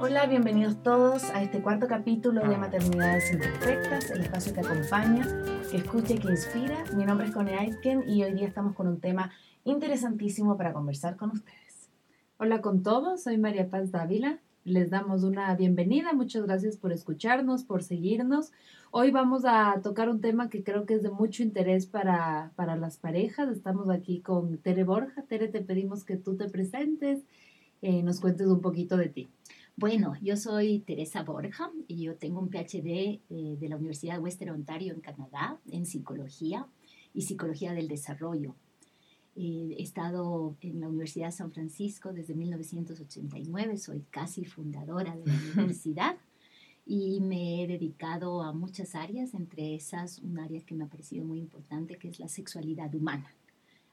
Hola, bienvenidos todos a este cuarto capítulo de Maternidades Imperfectas, el espacio que acompaña, que escucha y que inspira. Mi nombre es Connie Aitken y hoy día estamos con un tema interesantísimo para conversar con ustedes. Hola con todos, soy María Paz Dávila. Les damos una bienvenida, muchas gracias por escucharnos, por seguirnos. Hoy vamos a tocar un tema que creo que es de mucho interés para, para las parejas. Estamos aquí con Tere Borja. Tere, te pedimos que tú te presentes, eh, nos cuentes un poquito de ti. Bueno, yo soy Teresa Borja y yo tengo un PhD eh, de la Universidad de Western Ontario en Canadá en psicología y psicología del desarrollo. Eh, he estado en la Universidad de San Francisco desde 1989, soy casi fundadora de la universidad y me he dedicado a muchas áreas, entre esas un área que me ha parecido muy importante que es la sexualidad humana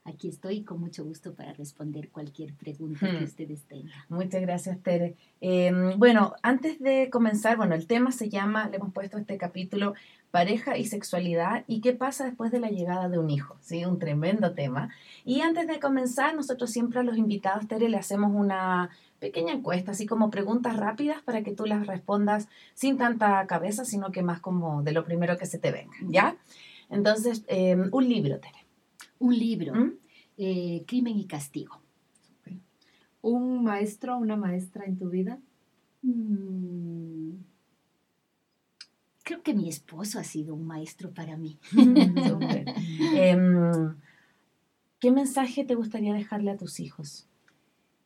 aquí estoy con mucho gusto para responder cualquier pregunta que hmm. ustedes tengan. Muchas gracias, Tere. Em, bueno, antes de comenzar, bueno, el tema se llama, le hemos puesto este capítulo, pareja y sexualidad y qué pasa después de la llegada de un hijo, ¿sí? Un tremendo tema. Y antes de comenzar, nosotros siempre a los invitados, Tere, le hacemos una pequeña encuesta, así como preguntas rápidas para que tú las respondas sin tanta cabeza, sino que más como de lo primero que se te venga, ¿ya? Entonces, em, un libro, Tere un libro, ¿Mm? eh, Crimen y Castigo. ¿Un maestro o una maestra en tu vida? Mm, creo que mi esposo ha sido un maestro para mí. Em, ¿Qué mensaje te gustaría dejarle a tus hijos?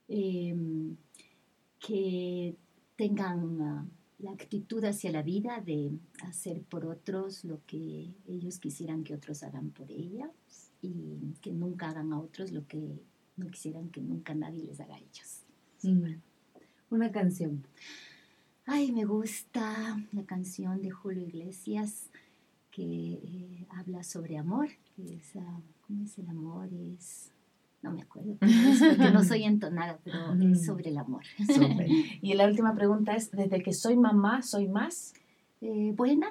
Em, que tengan ah, la actitud hacia la vida de hacer por otros lo que ellos quisieran que otros hagan por ellas y que nunca hagan a otros lo que no quisieran que nunca nadie les haga a ellos. Mm. Una canción. Ay, me gusta la canción de Julio Iglesias que eh, habla sobre amor. Que es, ah, ¿Cómo es el amor? Es no me acuerdo, porque no soy entonada, pero es sobre el amor. Y la última pregunta es, ¿desde que soy mamá, soy más? Eh, buena.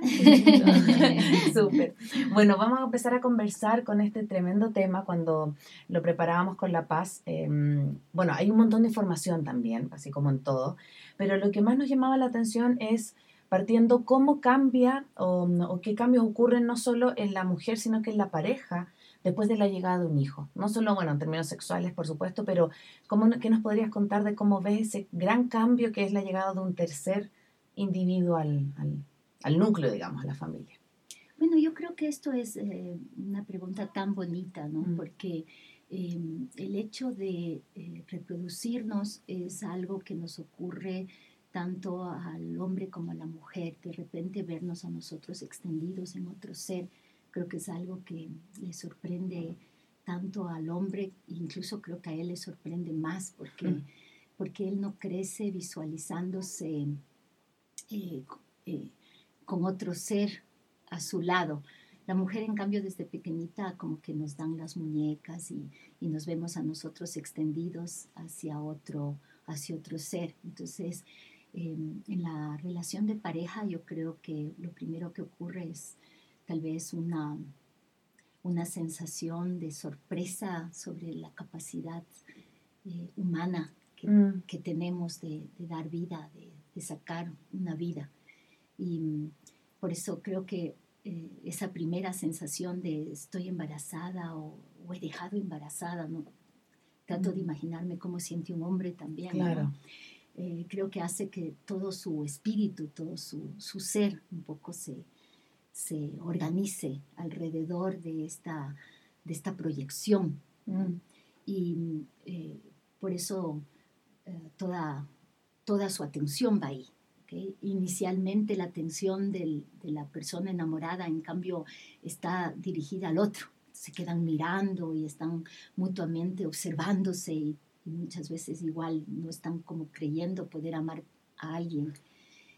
Súper. Bueno, vamos a empezar a conversar con este tremendo tema cuando lo preparábamos con La Paz. Em, bueno, hay un montón de información también, así como en todo, pero lo que más nos llamaba la atención es partiendo cómo cambia o, o qué cambios ocurren no solo en la mujer, sino que en la pareja después de la llegada de un hijo. No solo, bueno, en términos sexuales, por supuesto, pero ¿cómo, ¿qué nos podrías contar de cómo ves ese gran cambio que es la llegada de un tercer individuo al, al, núcleo, digamos, a la familia? Bueno, yo creo que esto es eh, una pregunta tan bonita, ¿no? Mm. Porque em, el hecho de eh, reproducirnos es algo que nos ocurre tanto al hombre como a la mujer, de repente vernos a nosotros extendidos en otro ser creo que es algo que le sorprende tanto al hombre, incluso creo que a él le sorprende más porque, porque él no crece visualizándose eh, eh, con otro ser a su lado. La mujer, en cambio, desde pequeñita como que nos dan las muñecas y, y nos vemos a nosotros extendidos hacia otro, hacia otro ser. Entonces, em, en la relación de pareja yo creo que lo primero que ocurre es tal vez una, una sensación de sorpresa sobre la capacidad eh, humana que, mm. que tenemos de, de, dar vida, de, de, sacar una vida. Y mm, por eso creo que eh, esa primera sensación de estoy embarazada o, he dejado embarazada, ¿no? trato de imaginarme cómo siente un hombre también. Claro. Eh, creo que hace que todo su espíritu, todo su, su ser un poco se, se organice alrededor de esta, de esta proyección. Mm. Y eh, por eso eh, toda, toda su atención va ahí. Inicialmente la atención de la persona enamorada, en cambio, está dirigida al otro. Se quedan mirando y están mutuamente observándose y, muchas veces igual no están como creyendo poder amar a alguien.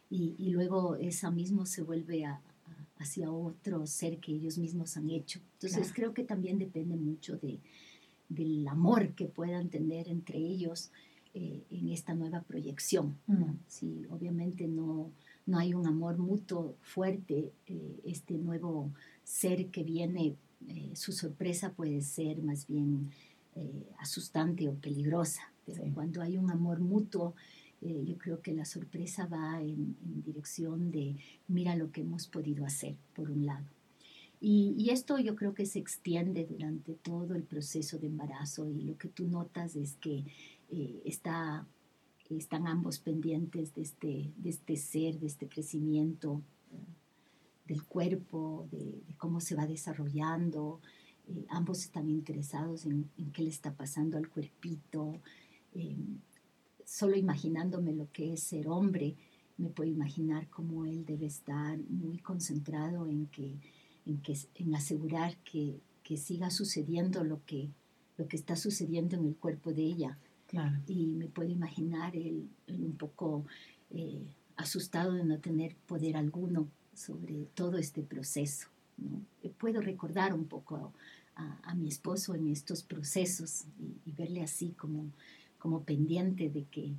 Y, y luego esa mismo se vuelve a, hacia otro ser que ellos mismos han hecho. Entonces creo que también depende mucho de, del amor que puedan tener entre ellos eh, en esta nueva proyección. Si obviamente no, no hay un amor mutuo fuerte, eh, este nuevo ser que viene, eh, su sorpresa puede ser más bien asustante o peligrosa. Pero cuando hay un amor mutuo eh, yo creo que la sorpresa va en, dirección de mira lo que hemos podido hacer, por un lado. Y, esto yo creo que se extiende durante todo el proceso de embarazo y lo que tú notas es que eh, está, están ambos pendientes de este, de este ser, de este crecimiento del cuerpo, de, cómo se va desarrollando. Eh, ambos están interesados en, qué le está pasando al cuerpito. Eh, solo imaginándome lo que es ser hombre, me puedo imaginar cómo él debe estar muy concentrado en, asegurar que, que siga sucediendo lo que, lo que está sucediendo en el cuerpo de ella. Claro. Y me puedo imaginar él, un poco eh, asustado de no tener poder alguno sobre todo este proceso. Puedo recordar un poco a, mi esposo en estos procesos y, verle así como, como pendiente de que,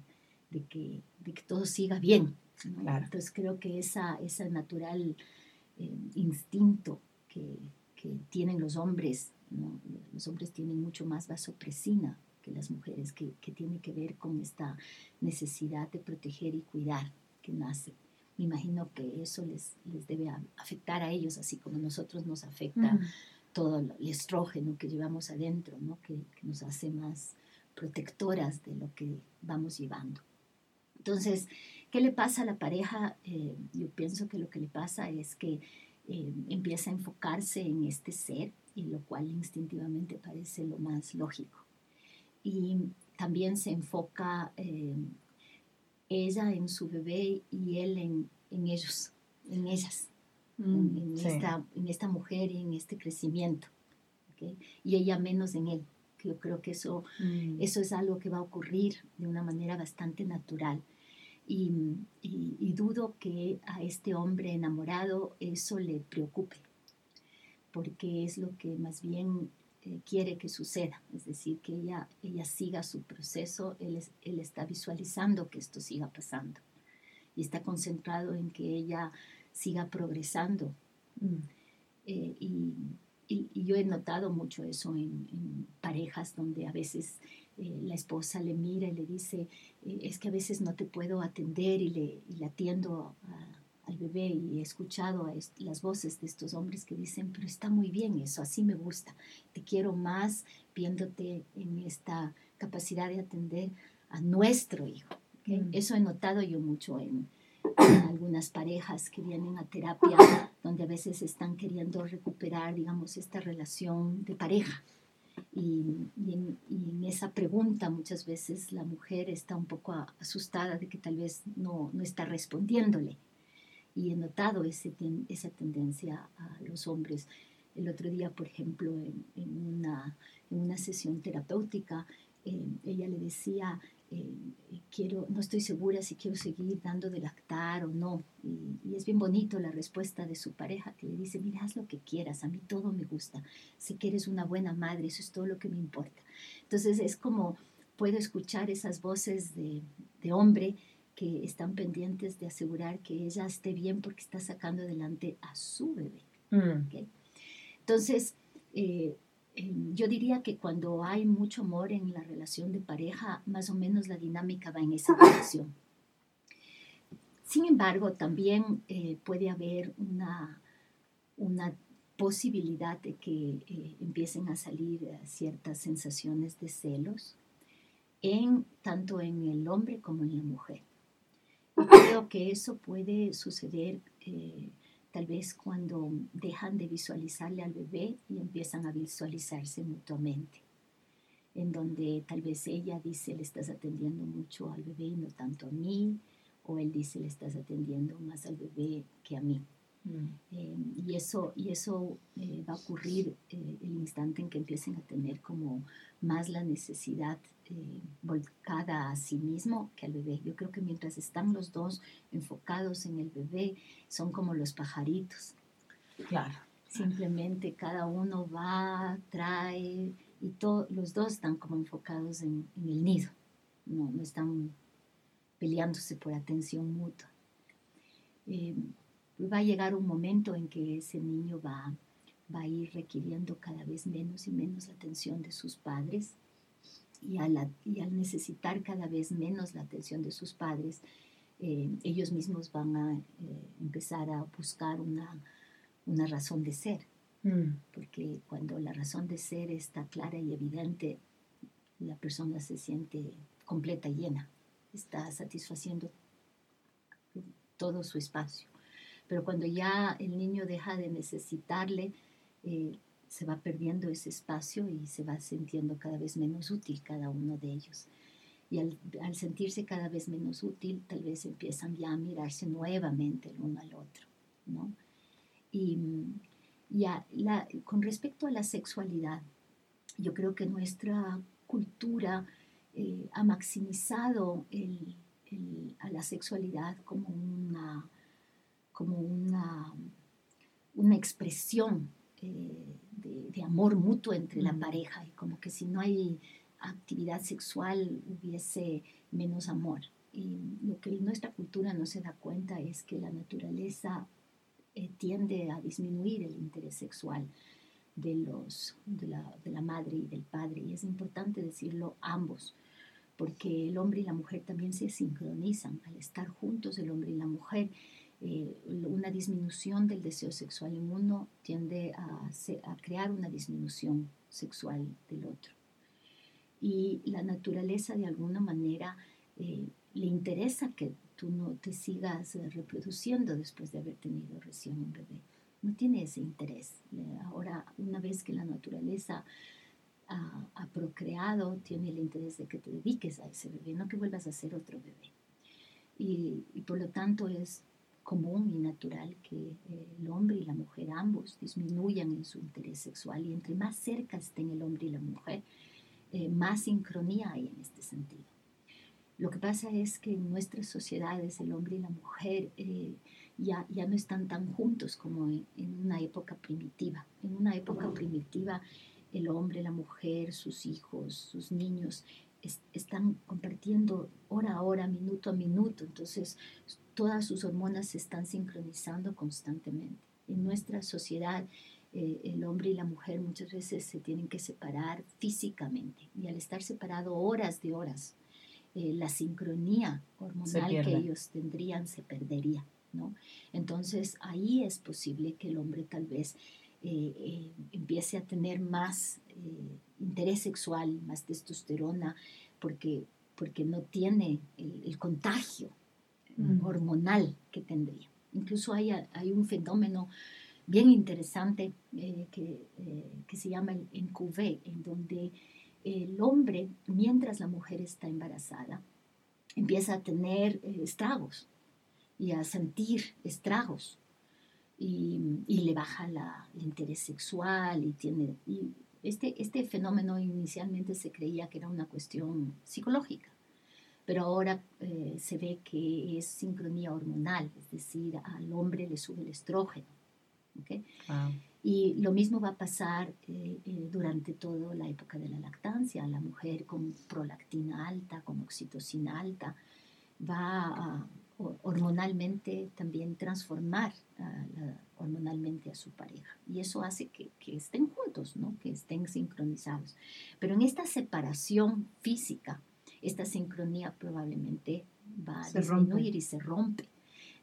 de que, de que todo siga bien. Entonces creo que esa, ese natural eh, instinto que, que, tienen los hombres, los hombres tienen mucho más vasopresina que las mujeres, que, que tiene que ver con esta necesidad de proteger y cuidar que nace me imagino que eso les, les debe afectar a ellos, así como a nosotros nos afecta todo el estrógeno que llevamos adentro, ¿no? que, nos hace más protectoras de lo que vamos llevando. Entonces, ¿qué le pasa a la pareja? Eh, yo pienso que lo que le pasa es que eh, empieza a enfocarse en este ser, y lo cual instintivamente parece lo más lógico. Y también se enfoca eh, ella en su bebé y él en, en ellos, en ellas, en, mm, esta, en, esta, mujer y en este crecimiento. Y ella menos en él. Yo creo que eso, mm. eso es algo que va a ocurrir de una manera bastante natural. Y, y, y, dudo que a este hombre enamorado eso le preocupe, porque es lo que más bien quiere que suceda, es decir, que ella, ella siga su proceso, él, él está visualizando que esto siga pasando y está concentrado en que ella siga progresando. Mm. Eh, y, y, yo he notado mucho eso en, parejas donde a veces eh, la esposa le mira y le dice, eh, es que a veces no te puedo atender y le, y le atiendo a al bebé y he escuchado a las voces de estos hombres que dicen, pero está muy bien eso, así me gusta, te quiero más viéndote en esta capacidad de atender a nuestro hijo. Mm. Eso he notado yo mucho en, algunas parejas que vienen a terapia, donde a veces están queriendo recuperar, digamos, esta relación de pareja. Y, en, y, en, esa pregunta muchas veces la mujer está un poco asustada de que tal vez no, no está respondiéndole y he notado ese esa tendencia a los hombres. El otro día, por ejemplo, en, en, una, en una, sesión terapéutica, eh, ella le decía, eh, quiero, no estoy segura si quiero seguir dando de lactar o no. Y, y, es bien bonito la respuesta de su pareja que le dice, mira, haz lo que quieras, a mí todo me gusta, sé que eres una buena madre, eso es todo lo que me importa. Entonces es como puedo escuchar esas voces de, de hombre que están pendientes de asegurar que ella esté bien porque está sacando adelante a su bebé. Mm. Entonces, eh, em, yo diría que cuando hay mucho amor en la relación de pareja, más o menos la dinámica va en esa dirección. Sin embargo, también eh, puede haber una, una posibilidad de que eh, empiecen a salir ciertas sensaciones de celos, en, tanto en el hombre como en la mujer creo que eso puede suceder eh, tal vez cuando dejan de visualizarle al bebé y empiezan a visualizarse mutuamente, en donde tal vez ella dice le estás atendiendo mucho al bebé y no tanto a mí, o él dice le estás atendiendo más al bebé que a mí. Mm. Eh, y eso, y eso eh, va a ocurrir el instante en que empiecen a tener como más la necesidad eh, volcada a sí mismo que al bebé. Yo creo que mientras están los dos enfocados en el bebé, son como los pajaritos. Claro. Simplemente cada uno va, trae, y todos los dos están como enfocados en, el nido. No, no están peleándose por atención mutua. Eh, va a llegar un momento en que ese niño va, va a ir requiriendo cada vez menos y menos la atención de sus padres y, al, y al necesitar cada vez menos la atención de sus padres, eh, ellos mismos van a eh, empezar a buscar una, una razón de ser. Mm. Porque cuando la razón de ser está clara y evidente, la persona se siente completa y llena, está satisfaciendo todo su espacio. Pero cuando ya el niño deja de necesitarle, eh, se va perdiendo ese espacio y se va sintiendo cada vez menos útil cada uno de ellos. Y al, sentirse cada vez menos útil, tal vez empiezan ya a mirarse nuevamente el uno al otro, ¿no? Y con respecto a la sexualidad, yo creo que nuestra cultura eh, ha maximizado a la sexualidad como una, como una, una expresión eh, de, amor mutuo entre la pareja y como que si no hay actividad sexual hubiese menos amor. Y lo que nuestra cultura no se da cuenta es que la naturaleza eh, tiende a disminuir el interés sexual de, los, de la, de, la, madre y del padre. Y es importante decirlo ambos, porque el hombre y la mujer también se sincronizan. Al estar juntos, el hombre y la mujer eh, una disminución del deseo sexual en tiende a, crear una disminución sexual del otro. Y la naturaleza de alguna manera eh, le interesa que tú no te sigas reproduciendo después de haber tenido recién un bebé. No tiene ese interés. Ahora, una vez que la naturaleza ha, procreado, tiene el interés de que te dediques a ese bebé, no que vuelvas a ser otro bebé. Y por lo tanto es común y natural que eh, el hombre y la mujer ambos disminuyan en su interés sexual y entre más cerca estén el hombre y la mujer, eh, más sincronía hay en este sentido. Lo que pasa es que en nuestras sociedades el hombre y la mujer eh, ya, ya no están tan juntos como en, una época primitiva. En una época primitiva el hombre, la mujer, sus hijos, sus niños están compartiendo hora a hora, minuto a minuto. Entonces todas sus hormonas se están sincronizando constantemente. En nuestra sociedad, eh, el hombre y la mujer muchas veces se tienen que separar físicamente y al estar separado horas de horas, eh, la sincronía hormonal que ellos tendrían se perdería. ¿no? Entonces ahí es posible que el hombre tal vez eh, empiece a tener más interés sexual, más testosterona, porque, porque no tiene el contagio hormonal que tendría. Incluso hay, hay un fenómeno bien interesante eh, que, eh, que, se llama el NQV, en donde el hombre, mientras la mujer está embarazada, empieza a tener eh, estragos y a sentir estragos y, y le baja la, el interés sexual y tiene... Y este, este fenómeno inicialmente se creía que era una cuestión psicológica pero ahora eh, se ve que es sincronía hormonal, es decir, al hombre le sube el estrógeno. Y lo mismo va a pasar eh, eh, durante toda la época de la lactancia. La mujer con prolactina alta, con oxitocina alta, va a hormonalmente también transformar hormonalmente a su pareja. Y eso hace que, que, estén juntos, ¿no? que estén sincronizados. Pero en esta separación física, esta sincronía probablemente va a disminuir y se rompe.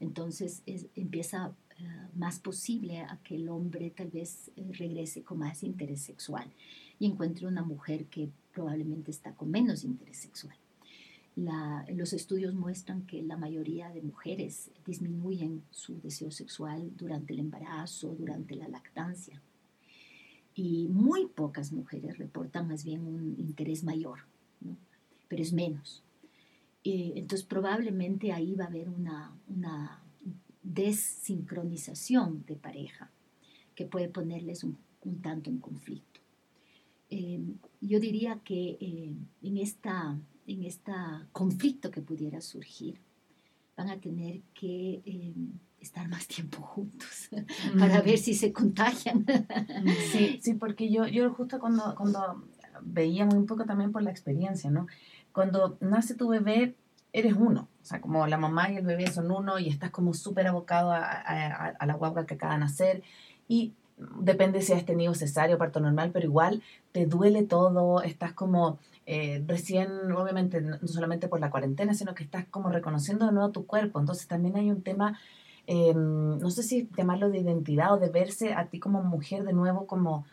Entonces empieza eh, más posible a que el hombre tal vez eh, regrese con más interés sexual y encuentre una mujer que probablemente está con menos interés sexual. Los estudios muestran que la mayoría de mujeres disminuyen su deseo sexual durante el embarazo, durante la lactancia. Y muy pocas mujeres reportan más bien un interés mayor. pero es menos. entonces probablemente ahí va a haber una, desincronización de pareja que puede ponerles un, tanto en conflicto. Em, yo diría que eh, en este en esta conflicto que pudiera surgir, van a tener que em, estar más tiempo juntos para ver si se contagian. Sí, sí porque yo, yo justo cuando, cuando veía muy un poco también por la experiencia, ¿no? cuando nace tu bebé, eres uno. O sea, como la mamá y el bebé son uno y estás como súper abocado a, a, la guagua que acaba de nacer. Y depende si has tenido cesárea parto normal, pero igual te duele todo, estás como eh, recién, obviamente, no solamente por la cuarentena, sino que estás como reconociendo de nuevo tu cuerpo. Entonces también hay un tema, em, no sé si llamarlo de identidad o de verse a ti como mujer de nuevo como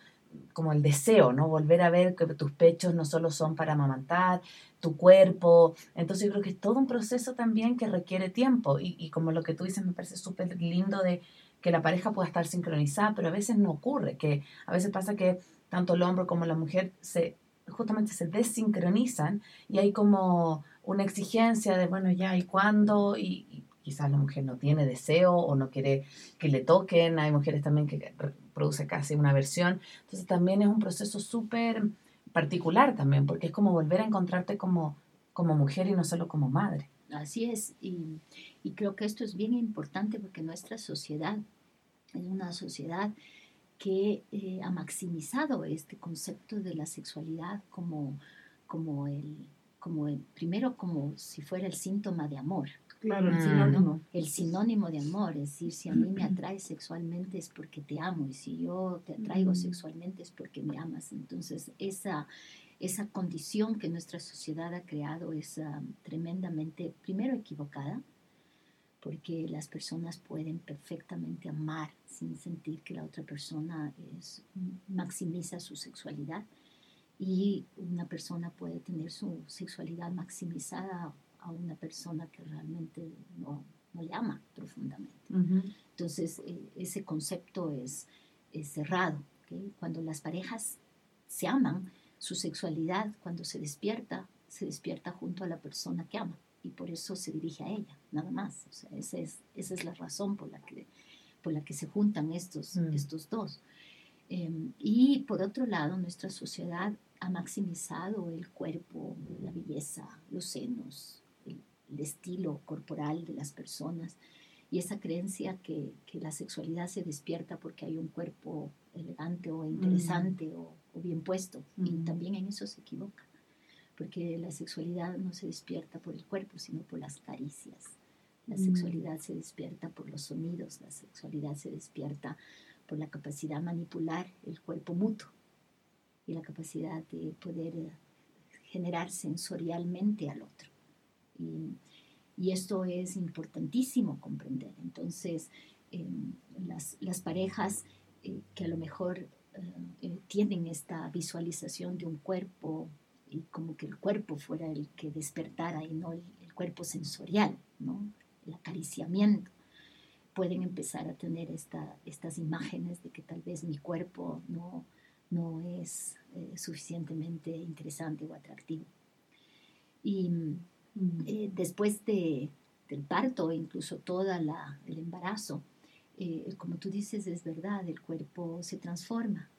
como el deseo, ¿no? Volver a ver que tus pechos no solo son para amamantar, tu cuerpo. Entonces yo creo que es todo un proceso también que requiere tiempo y, y como lo que tú dices me parece súper lindo de que la pareja pueda estar sincronizada, pero a veces no ocurre, que a veces pasa que tanto el hombre como la mujer se justamente se desincronizan y hay como una exigencia de, bueno, ya, ¿y cuándo? Y, quizás la mujer no tiene deseo o no quiere que le toquen. Hay mujeres también que produce casi una versión. Entonces también es un proceso súper particular también, porque es como volver a encontrarte como, como mujer y no solo como madre. Así es, y, y creo que esto es bien importante porque nuestra sociedad es una sociedad que eh, ha maximizado este concepto de la sexualidad como, como, el, como el, primero como si fuera el síntoma de amor. Claro, el sinónimo. El sinónimo de amor, es decir, si a mí me atrae sexualmente es porque te amo y si yo te atraigo sexualmente es porque me amas. Entonces, esa, esa condición que nuestra sociedad ha creado es ah, tremendamente, primero, equivocada, porque las personas pueden perfectamente amar sin sentir que la otra persona es, maximiza su sexualidad y una persona puede tener su sexualidad maximizada a una persona que realmente no, no le ama profundamente. Entonces, eh, ese concepto es, es cerrado. Cuando las parejas se aman, su sexualidad, cuando se despierta, se despierta junto a la persona que ama y por eso se dirige a ella, nada más. O sea, esa es, esa es la razón por la que, por la que se juntan estos, mm. estos dos. Em, y por otro lado, nuestra sociedad ha maximizado el cuerpo, la belleza, los senos, el, estilo corporal de las personas y esa creencia que, que, la sexualidad se despierta porque hay un cuerpo elegante o interesante mm. o, o, bien puesto. Y mm. también en eso se equivoca porque la sexualidad no se despierta por el cuerpo, sino por las caricias. La mm. sexualidad se despierta por los sonidos, la sexualidad se despierta por la capacidad de manipular el cuerpo mutuo y la capacidad de poder eh, generar sensorialmente al otro. Y, esto es importantísimo comprender. Entonces, em, las, parejas eh, que a lo mejor eh, tienen esta visualización de un cuerpo y como que el cuerpo fuera el que despertara y no el, cuerpo sensorial, ¿no? el acariciamiento. Pueden empezar a tener esta, estas imágenes de que tal vez mi cuerpo no, no es eh, suficientemente interesante o atractivo. Y mm, eh, después de, del parto, incluso todo el embarazo, eh, como tú dices, es verdad, el cuerpo se transforma.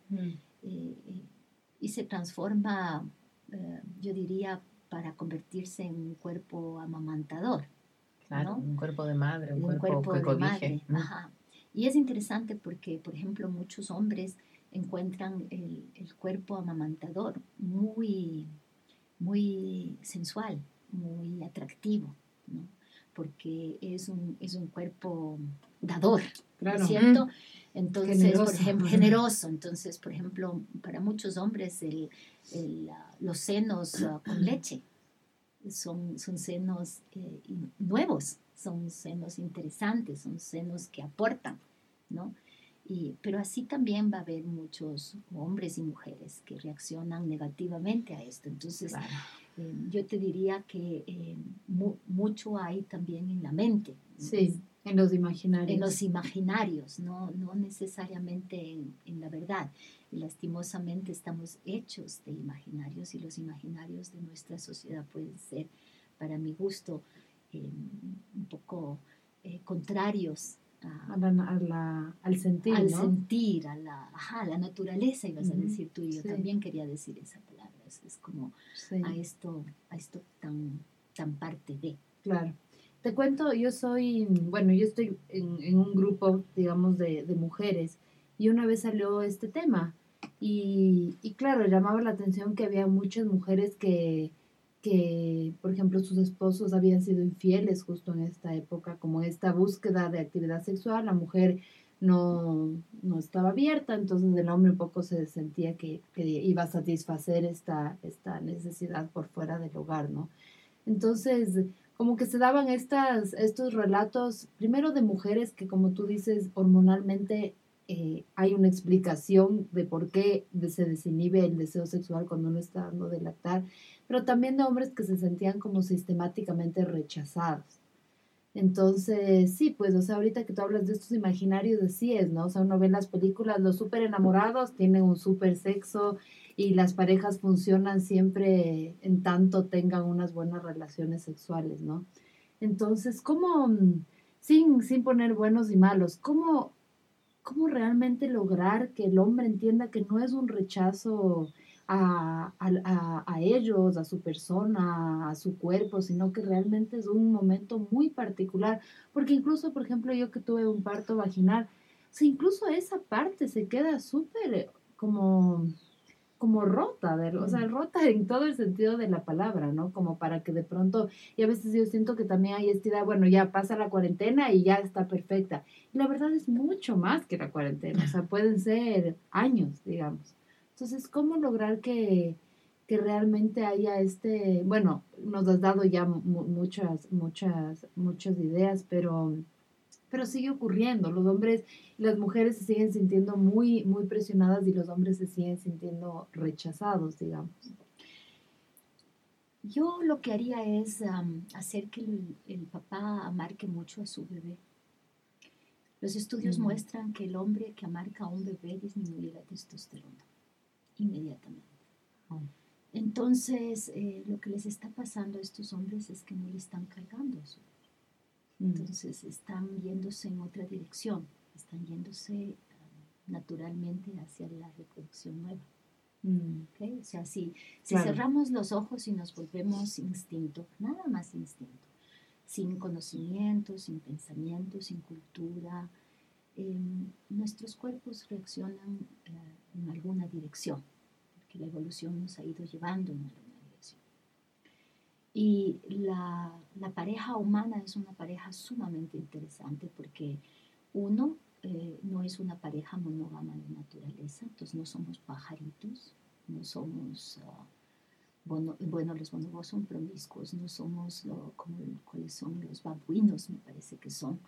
y se transforma eh, yo diría, para convertirse en un cuerpo amamantador. Claro, un cuerpo de madre, un, cuerpo, que de madre. Y es interesante porque, por ejemplo, muchos hombres encuentran el, el, cuerpo amamantador muy, muy sensual, muy atractivo, ¿no? porque es un, es un cuerpo dador, claro. ¿cierto? Entonces, generoso. por ejemplo, generoso. Entonces, por ejemplo, para muchos hombres el, los senos ah, con leche son, son senos eh, nuevos, son senos interesantes, son senos que aportan, ¿no? Y, pero así también va a haber muchos hombres y mujeres que reaccionan negativamente a esto. Entonces, eh, yo te diría que eh, mucho hay también en la mente. Sí, en los imaginarios. En los imaginarios, no, no necesariamente en, en la verdad lastimosamente estamos hechos de imaginarios y los imaginarios de nuestra sociedad pueden ser, para mi gusto, eh, un poco eh, contrarios a, la, al sentir. Al sentir, a la, la naturaleza, ibas a decir tú, y yo también quería decir esa palabra. Es, como a esto, a esto tan, tan parte de. Claro. Te cuento, yo soy, bueno, yo estoy en, en un grupo, digamos, de, de mujeres y una vez salió este tema. Y, y, claro, llamaba la atención que había muchas mujeres que, que, por ejemplo, sus esposos habían sido infieles justo en esta época, como esta búsqueda de actividad sexual, la mujer no, no estaba abierta, entonces el hombre un poco se sentía que, que, iba a satisfacer esta, esta necesidad por fuera del hogar, ¿no? Entonces, como que se daban estas, estos relatos, primero de mujeres que, como tú dices, hormonalmente eh, hay una explicación de por qué se desinhibe el deseo sexual cuando uno está dando de lactar, pero también de hombres que se sentían como sistemáticamente rechazados. Entonces, sí, pues, o sea, ahorita que tú hablas de estos imaginarios, así es, ¿no? O sea, uno ve en las películas, los súper enamorados tienen un súper sexo y las parejas funcionan siempre en tanto tengan unas buenas relaciones sexuales, ¿no? Entonces, ¿cómo, sin, sin poner buenos y malos, cómo, cómo realmente lograr que el hombre entienda que no es un rechazo a, a, ellos, a su persona, a su cuerpo, sino que realmente es un momento muy particular. Porque incluso, por ejemplo, yo que tuve un parto vaginal, o incluso esa parte se queda súper como como rota, o sea, rota en todo el sentido de la palabra, ¿no? Como para que de pronto, y a veces yo siento que también hay esta idea, bueno, ya pasa la cuarentena y ya está perfecta. Y la verdad es mucho más que la cuarentena, o sea, pueden ser años, digamos. Entonces, ¿cómo lograr que, realmente haya este, bueno, nos has dado ya muchas, muchas, muchas ideas, pero, pero sigue ocurriendo. Los hombres y las mujeres se siguen sintiendo muy, muy presionadas y los hombres se siguen sintiendo rechazados, digamos. Yo lo que haría es hacer que el, papá amarque mucho a su bebé. Los estudios muestran que el hombre que amarca a un bebé disminuye la testosterona inmediatamente. Oh. Entonces, eh, lo que les está pasando a estos hombres es que no le están cargando eso. Mm. Entonces, están yéndose en otra dirección, están yéndose ah, naturalmente hacia la reproducción nueva. Mm. O sea, si, si cerramos los ojos y nos volvemos instinto, nada más instinto, sin conocimiento, sin pensamiento, sin cultura, em, nuestros cuerpos reaccionan eh, en alguna dirección, porque la evolución nos ha ido llevando en alguna. Y la, la pareja humana es una pareja sumamente interesante porque uno eh, no es una pareja monógama de naturaleza, entonces no somos pajaritos, no somos... Bueno, bueno, los bonobos son promiscuos, no somos lo, como cuáles son los babuinos, me parece que son,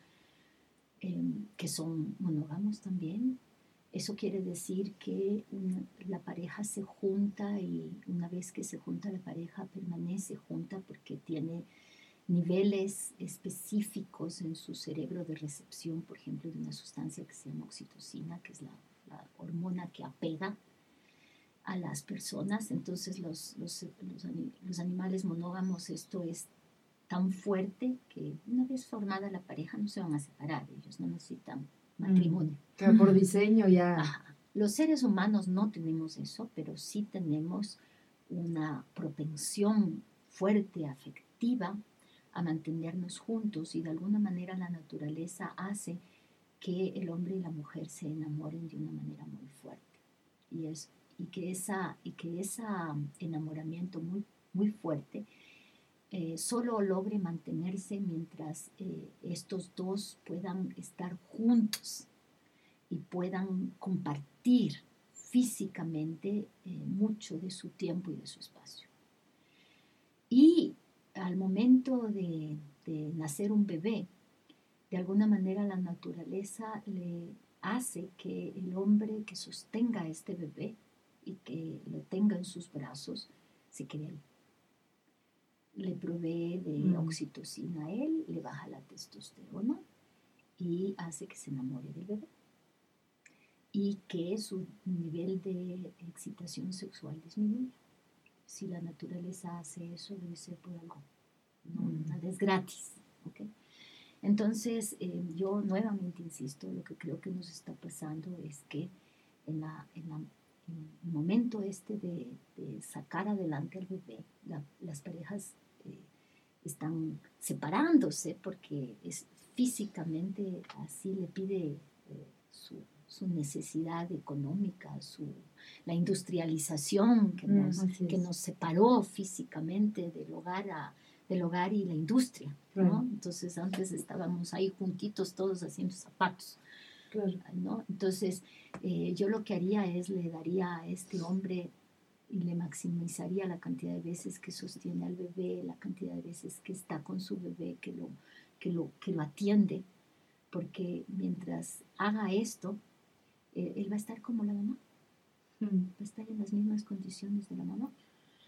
em, que son monógamos también, eso quiere decir que la pareja se junta y una vez que se junta la pareja permanece junta porque tiene niveles específicos en su cerebro de recepción, por ejemplo, de una sustancia que se llama oxitocina, que es la, hormona que apega a las personas. Entonces los, los, los, animales monógamos, esto es tan fuerte que una vez formada la pareja no se van a separar, ellos no necesitan matrimonio. Que por diseño ya. Los seres humanos no tenemos eso, pero sí tenemos una propensión fuerte, afectiva, a mantenernos juntos y de alguna manera la naturaleza hace que el hombre y la mujer se enamoren de una manera muy fuerte. Y, es, y que ese y que esa enamoramiento muy, muy fuerte eh, solo logre mantenerse mientras eh, estos dos puedan estar juntos y puedan compartir físicamente eh, mucho de su tiempo y de su espacio. Y al momento de, nacer un bebé, de alguna manera la naturaleza le hace que el hombre que sostenga a este bebé y que lo tenga en sus brazos se quede le provee de mm. oxitocina a él, le baja la testosterona y hace que se enamore del bebé. Y que su nivel de excitación sexual disminuya. Si la naturaleza hace eso, debe ser por algo. No, mm. nada es gratis. Entonces, eh, yo nuevamente insisto, lo que creo que nos está pasando es que en, la, en, el momento este de, sacar adelante al bebé, las parejas están separándose porque es físicamente así le pide eh, su, necesidad económica, su, la industrialización que, mm, nos, que nos separó físicamente del hogar, a, del hogar y la industria. ¿no? Entonces antes estábamos ahí juntitos todos haciendo zapatos. ¿no? Entonces, eh, yo lo que haría es le daría a este hombre y le maximizaría la cantidad de veces que sostiene al bebé, la cantidad de veces que está con su bebé, que lo, que lo, que lo atiende, porque mientras haga esto, eh, él va a estar como la mamá, mm. va a estar en las mismas condiciones de la mamá.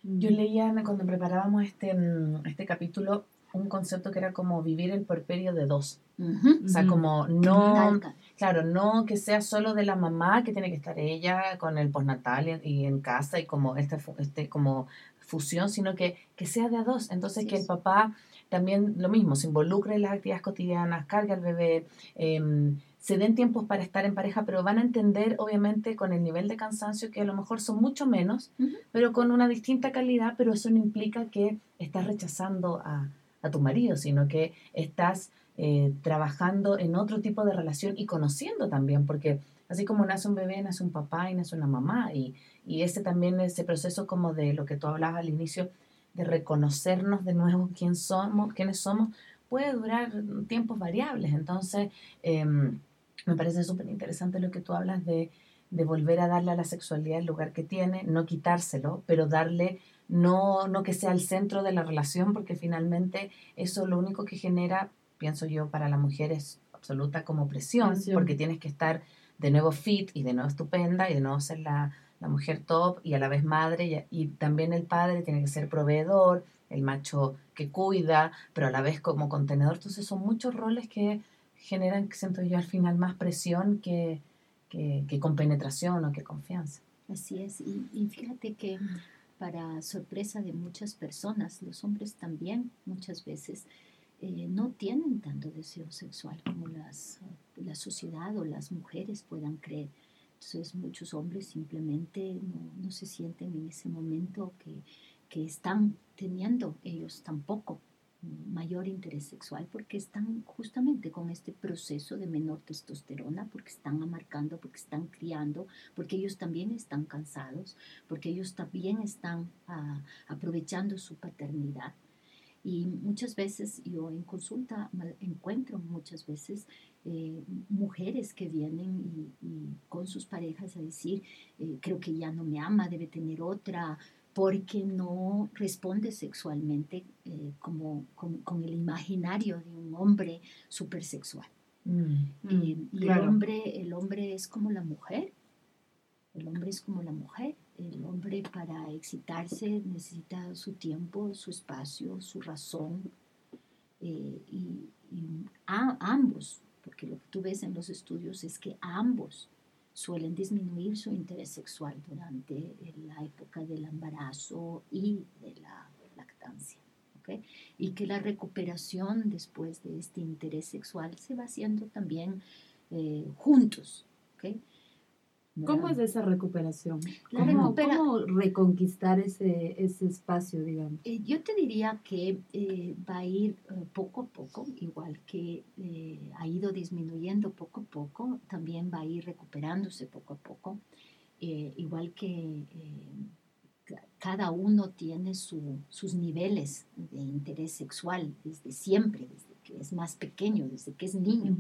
Yo leía cuando preparábamos este, mm, este capítulo un concepto que era como vivir el porperio de dos. O sea, como no, claro, no que sea solo de la mamá, que tiene que estar ella con el postnatal y, en casa y como este, este como fusión, sino que, que sea de a dos. Entonces, que el papá también lo mismo, se involucre en las actividades cotidianas, carga al bebé, em, se den tiempos para estar en pareja, pero van a entender, obviamente, con el nivel de cansancio que a lo mejor son mucho menos, pero con una distinta calidad, pero eso no implica que estás rechazando a, a tu marido, sino que estás eh, trabajando en otro tipo de relación y conociendo también, porque así como nace un bebé, nace un papá y nace una mamá, y, y ese también, ese proceso como de lo que tú hablabas al inicio, de reconocernos de nuevo quién somos, quiénes somos, puede durar tiempos variables. Entonces, em, me parece súper interesante lo que tú hablas de, de volver a darle a la sexualidad el lugar que tiene, no quitárselo, pero darle no, no que sea el centro de la relación, porque finalmente eso lo único que genera, pienso yo, para la mujer es absoluta como presión, porque tienes que estar de nuevo fit y de nuevo estupenda y de nuevo ser la, mujer top y a la vez madre y, también el padre tiene que ser proveedor, el macho que cuida, pero a la vez como contenedor. Entonces son muchos roles que generan, siento yo, al final más presión que, que, que compenetración o que confianza. Así es, y, y fíjate que para sorpresa de muchas personas, los hombres también muchas veces eh, no tienen tanto deseo sexual como las, la sociedad o las mujeres puedan creer. Entonces muchos hombres simplemente no, no se sienten en ese momento que, que están teniendo ellos tampoco mayor interés sexual porque están justamente con este proceso de menor testosterona, porque están amarcando, porque están criando, porque ellos también están cansados, porque ellos también están ah, aprovechando su paternidad. Y muchas veces yo en consulta encuentro muchas veces eh, mujeres que vienen y, con sus parejas a decir, eh, creo que ya no me ama, debe tener otra, porque no responde sexualmente eh, como, con, el imaginario de un hombre supersexual. Mm, y, mm, el, hombre, el hombre es como la mujer, el hombre es como la mujer, el hombre para excitarse necesita su tiempo, su espacio, su razón, eh, y, a, ambos, porque lo que tú ves en los estudios es que ambos suelen disminuir su interés sexual durante la época del embarazo y de la lactancia. Y que la recuperación después de este interés sexual se va haciendo también eh, juntos. ¿Cómo es esa recuperación? ¿Cómo, reconquistar ese, ese espacio, digamos? Eh, yo te diría que eh, va a ir eh, poco a poco, igual que ha ido disminuyendo poco a poco, también va a ir recuperándose poco a poco, igual que cada uno tiene sus niveles de interés sexual desde siempre, desde que es más pequeño, desde que es niño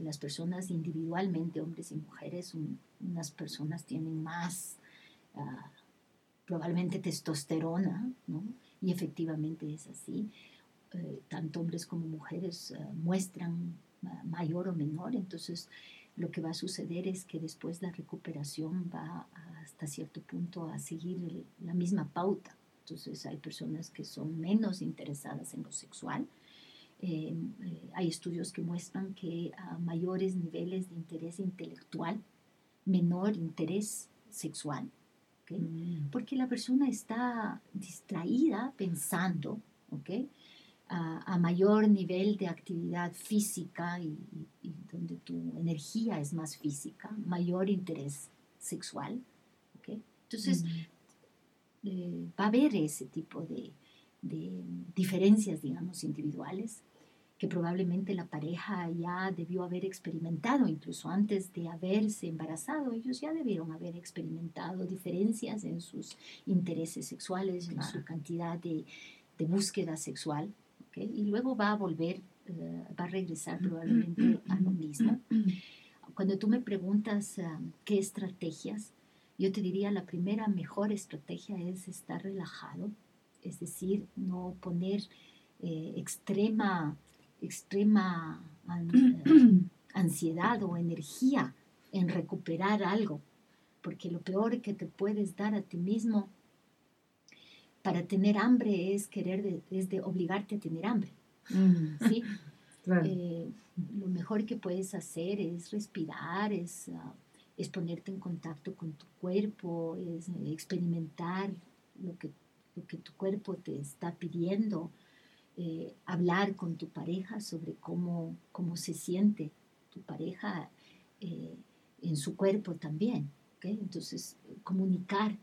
las personas individualmente, hombres y mujeres, unas personas tienen más ah, probablemente testosterona. Y efectivamente es así. Eh, tanto hombres como mujeres ah, muestran ah, mayor o menor, entonces lo que va a suceder es que después la recuperación va hasta cierto punto a seguir la misma pauta. Entonces hay personas que son menos interesadas en lo sexual, eh, eh, hay estudios que muestran que a mayores niveles de interés intelectual, menor interés sexual, mm. porque la persona está distraída pensando, ¿okay? a, mayor nivel de actividad física y, donde tu energía es más física, mayor interés sexual. ¿okay? Entonces, mm. eh, va a haber ese tipo de, de diferencias, digamos, individuales que probablemente la pareja ya debió haber experimentado, incluso antes de haberse embarazado, ellos ya debieron haber experimentado diferencias en sus intereses sexuales, en su cantidad de, de búsqueda sexual, y luego va a volver, eh, va a regresar probablemente a lo mismo. cuando tú me preguntas ah, qué estrategias, yo te diría la primera mejor estrategia es estar relajado, es decir, no poner eh, extrema, extrema ansiedad o energía en recuperar algo, porque lo peor que te puedes dar a ti mismo para tener hambre es querer, es de obligarte a tener hambre. ¿sí? Eh, lo mejor que puedes hacer es respirar, es, ah, es ponerte en contacto con tu cuerpo, es experimentar lo que, lo que tu cuerpo te está pidiendo, eh, hablar con tu pareja sobre cómo, cómo se siente tu pareja eh, en su cuerpo también. Entonces, comunicar,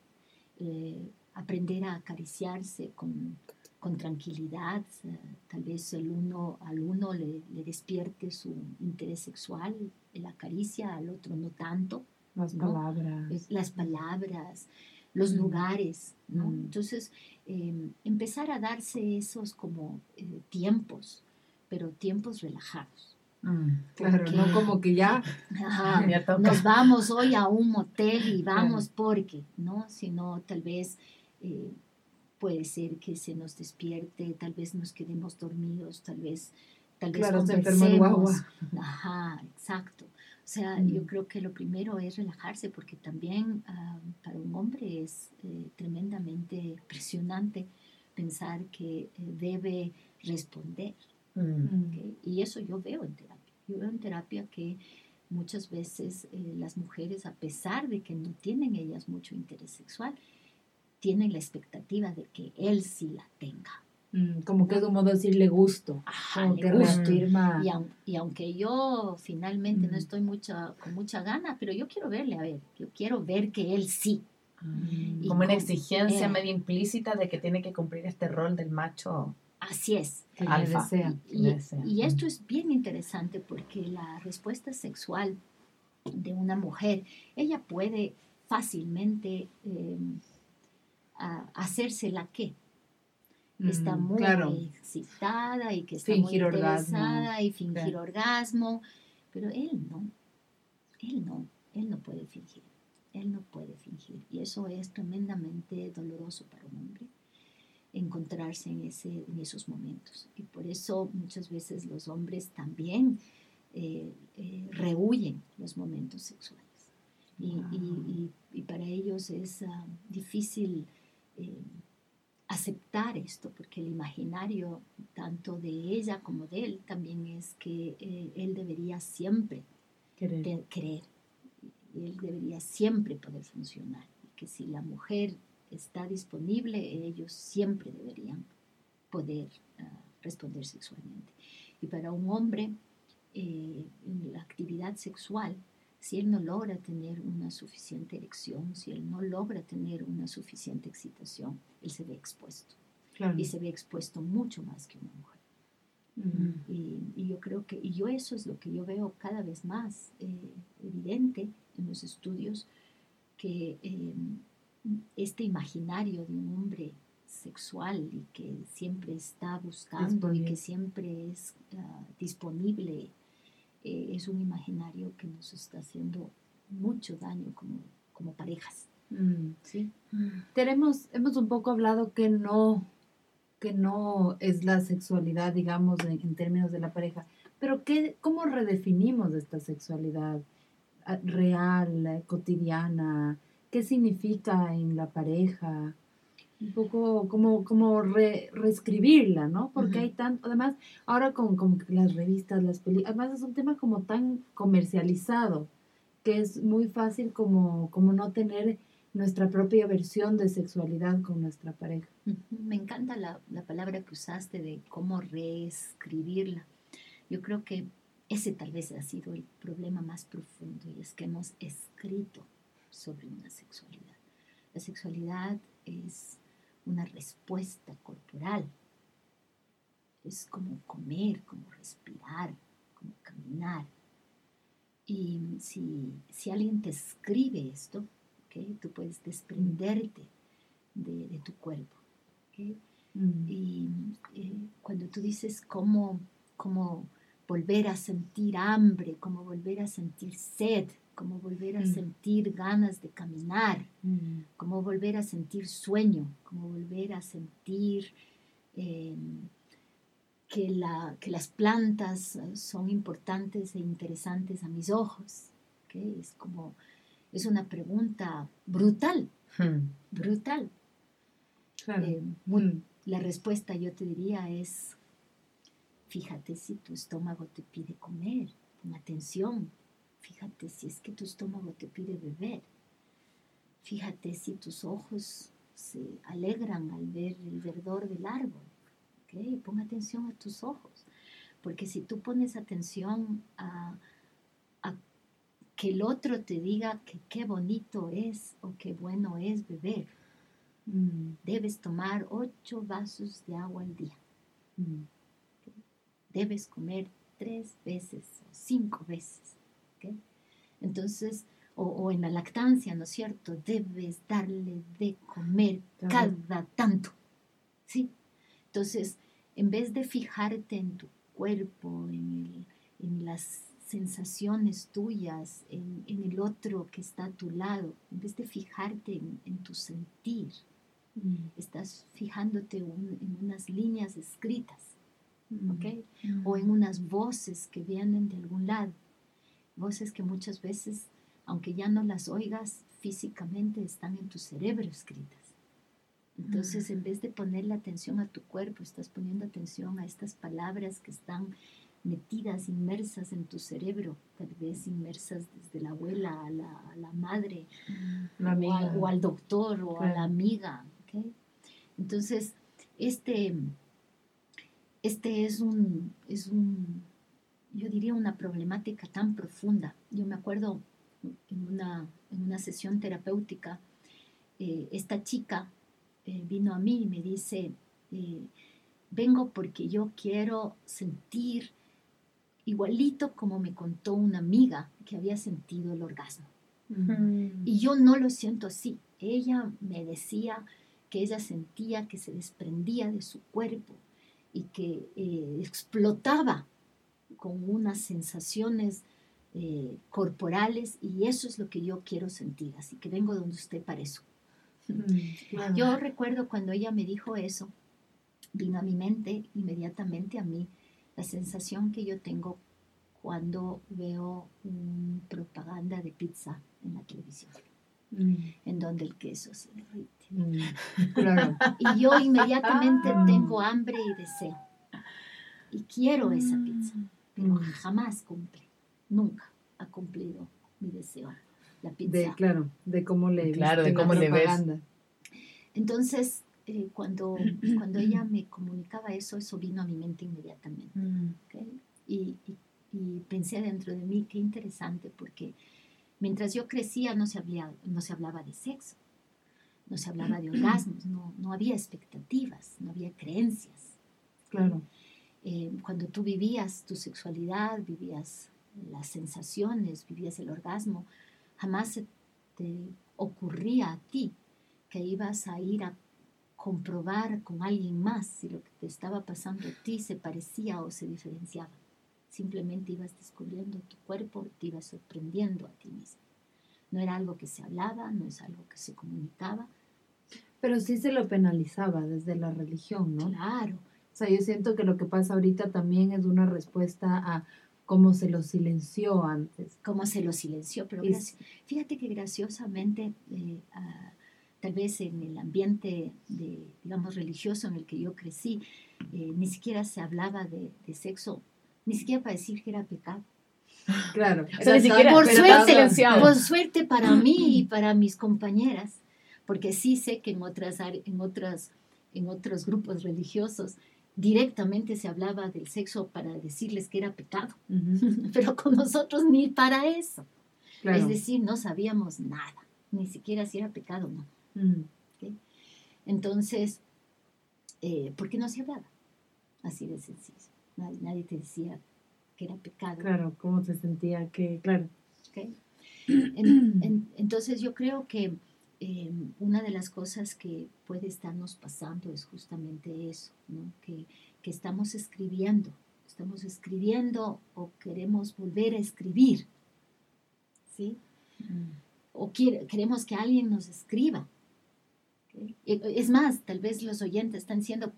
aprender a acariciarse con, con tranquilidad, eh, tal vez el uno al uno le, le, despierte su interés sexual, la caricia, al otro no tanto. Las palabras. Las palabras, los lugares, ¿no? Entonces, em, empezar a darse esos como eh, tiempos, pero tiempos relajados. Mm, claro, no como que ya, nos vamos hoy a un motel y vamos porque, ¿no? Sino tal vez eh, puede ser que se nos despierte, tal vez nos quedemos dormidos, tal vez, tal vez claro, conversemos. Ajá, exacto. O sea, yo mm. creo que lo primero es relajarse porque también ah, para un hombre es eh, tremendamente presionante pensar que eh, debe responder. Mm. Y eso yo veo en terapia. Yo veo en terapia que muchas veces eh, las mujeres, a pesar de que no tienen ellas mucho interés sexual, tienen la expectativa de que él sí la tenga. Mm, como que es un modo de decirle gusto. Ajá, que gusto. Y, y, aunque yo finalmente no mm. estoy mucha, con mucha gana, pero yo quiero verle, a ver, yo quiero ver que él sí. Mm. Como una exigencia eh, medio implícita de que tiene que cumplir este rol del macho. Así es. Alfa. Y, esto es bien interesante porque la respuesta sexual de una mujer, ella puede fácilmente em, hacerse la que está mm, muy excitada y que está muy interesada y fingir orgasmo, pero él no, él no, él no puede fingir, él no puede fingir. Y eso es tremendamente doloroso para un hombre encontrarse en, ese, en esos momentos. Y por eso muchas veces los hombres también eh, eh, rehuyen los momentos sexuales. Y, y, para ellos es ah, difícil eh, aceptar esto, porque el imaginario tanto de ella como de él también es que eh, él debería siempre querer. creer, él debería siempre poder funcionar, que si la mujer está disponible, ellos siempre deberían poder ah, responder sexualmente. Y para un hombre, eh, la actividad sexual si él no logra tener una suficiente erección, si él no logra tener una suficiente excitación, él se ve expuesto. Y se ve expuesto mucho más que una mujer. y, yo creo que, y yo eso es lo que yo veo cada vez más eh, evidente en los estudios, que eh, este imaginario de un hombre sexual y que siempre está buscando y que siempre es ah, disponible eh, es un imaginario que nos está haciendo mucho daño como, como parejas. Mm, ¿sí? Tenemos, hemos un poco hablado que no, que no es la sexualidad, digamos, en, términos de la pareja, pero ¿qué, ¿cómo redefinimos esta sexualidad ah, real, cotidiana? ¿Qué significa en la pareja? Un poco como, como reescribirla, ¿no? Porque hay tanto, además, ahora con, las revistas, las películas, además es un tema como tan comercializado, que es muy fácil como, como no tener nuestra propia versión de sexualidad con nuestra pareja. Me encanta la, la palabra que usaste de cómo reescribirla. Yo creo que ese tal vez ha sido el problema más profundo y es que hemos escrito sobre una sexualidad. La sexualidad es una respuesta corporal. Es como comer, como respirar, como caminar. Y si, si alguien te escribe esto, ¿okay? tú puedes desprenderte de, tu cuerpo. ¿okay? Mm. Y eh, cuando tú dices cómo, cómo volver a sentir hambre, como volver a sentir sed, como volver a Mm. sentir ganas de caminar, Mm. como volver a sentir sueño, como volver a sentir eh, que, la, que las plantas eh, son importantes e interesantes a mis ojos. Es como, es una pregunta brutal, Hmm. brutal. Claro. Eh, muy- Mm. La respuesta yo te diría es, fíjate si tu estómago te pide comer, pon atención, fíjate si es que tu estómago te pide beber, fíjate si tus ojos se alegran al ver el verdor del árbol, ¿ok? Pon atención a tus ojos, porque si tú pones atención a, a que el otro te diga que qué bonito es o qué bueno es beber, Mm. debes tomar ocho vasos de agua al día. Mm. Debes comer tres veces o cinco veces. Entonces, o, o en la lactancia, ¿no es cierto? Debes darle de comer cada tanto. ¿Sí? Entonces, en vez de fijarte en tu cuerpo, en, el- en las sensaciones tuyas, en, en el otro que está a tu lado, en vez de fijarte en, en tu sentir, Mm. estás fijándote un- en unas líneas escritas. ¿Ok? O en unas voces que vienen de algún lado, voces que muchas veces, aunque ya no las oigas físicamente, están en tu cerebro escritas. Entonces, en vez de ponerle atención a tu cuerpo, estás poniendo atención a estas palabras que están metidas, inmersas en tu cerebro, tal vez inmersas desde la abuela a la, a la madre, La o, o al doctor o a la amiga. ¿ok? Entonces, este, este es un, es un, yo diría una problemática tan profunda. Yo me acuerdo en una, en una sesión terapéutica, eh, esta chica eh, vino a mí y me dice, eh, vengo porque yo quiero sentir igualito como me contó una amiga que había sentido el orgasmo. Y yo no lo siento así. Ella me decía que ella sentía que se desprendía de su cuerpo y que eh, explotaba con unas sensaciones eh, corporales y eso es lo que yo quiero sentir. Así que vengo donde usted para eso. Mm. Yo recuerdo cuando ella me dijo eso, vino a mi mente inmediatamente a mí la sensación que yo tengo cuando veo una propaganda de pizza en la televisión, Mm. en donde el queso se derrite. Mm. Claro. Y yo inmediatamente Ah. tengo hambre y deseo. Y quiero esa pizza, pero Mm. jamás cumple, nunca ha cumplido mi deseo, la pizza. De, claro, de cómo le Claro, de cómo le ves. Entonces, eh, cuando, cuando ella me comunicaba eso, eso vino a mi mente inmediatamente. Mm. ¿ok? Y, y- y pensé dentro de mí, qué interesante, porque mientras yo crecía no se hablaba, no se hablaba de sexo, no se hablaba de orgasmos, no, no había expectativas, no había creencias. Claro. Eh, cuando tú vivías tu sexualidad, vivías las sensaciones, vivías el orgasmo, jamás se te ocurría a ti que ibas a ir a comprobar con alguien más si lo que te estaba pasando a ti se parecía o se diferenciaba. Simplemente ibas descubriendo tu cuerpo, te ibas sorprendiendo a ti mismo. No era algo que se hablaba, no es algo que se comunicaba. Pero sí se lo penalizaba desde la religión, ¿no? Claro, O sea, yo siento que lo que pasa ahorita también es una respuesta a cómo se lo silenció antes. cómo se lo silenció, pero fíjate que graciosamente, eh, tal vez en el ambiente de, digamos, religioso en el que yo crecí, eh, ni siquiera se hablaba de, de sexo, ni siquiera para decir que era pecado. Claro. O sea, ni siquiera- por suerte, por suerte para mí y para mis compañeras, porque sí sé que en otras en otras en otros grupos religiosos directamente se hablaba del sexo para decirles que era pecado, pero con nosotros ni para eso. Claro. Es decir, no sabíamos nada, ni siquiera si era pecado o no. Mm, Entonces, eh, ¿por qué no se hablaba? Así de sencillo. Nadie, nadie te decía que era pecado. claro, cómo se sentía que, claro. ¿ok? En- en- entonces yo creo que eh, una de las cosas que puede estarnos pasando es justamente eso, ¿no? que, que estamos escribiendo, estamos escribiendo o queremos volver a escribir, ¿sí? Mm. O quiere- queremos que alguien nos escriba. ¿ok? E- Es más, tal vez los oyentes están diciendo,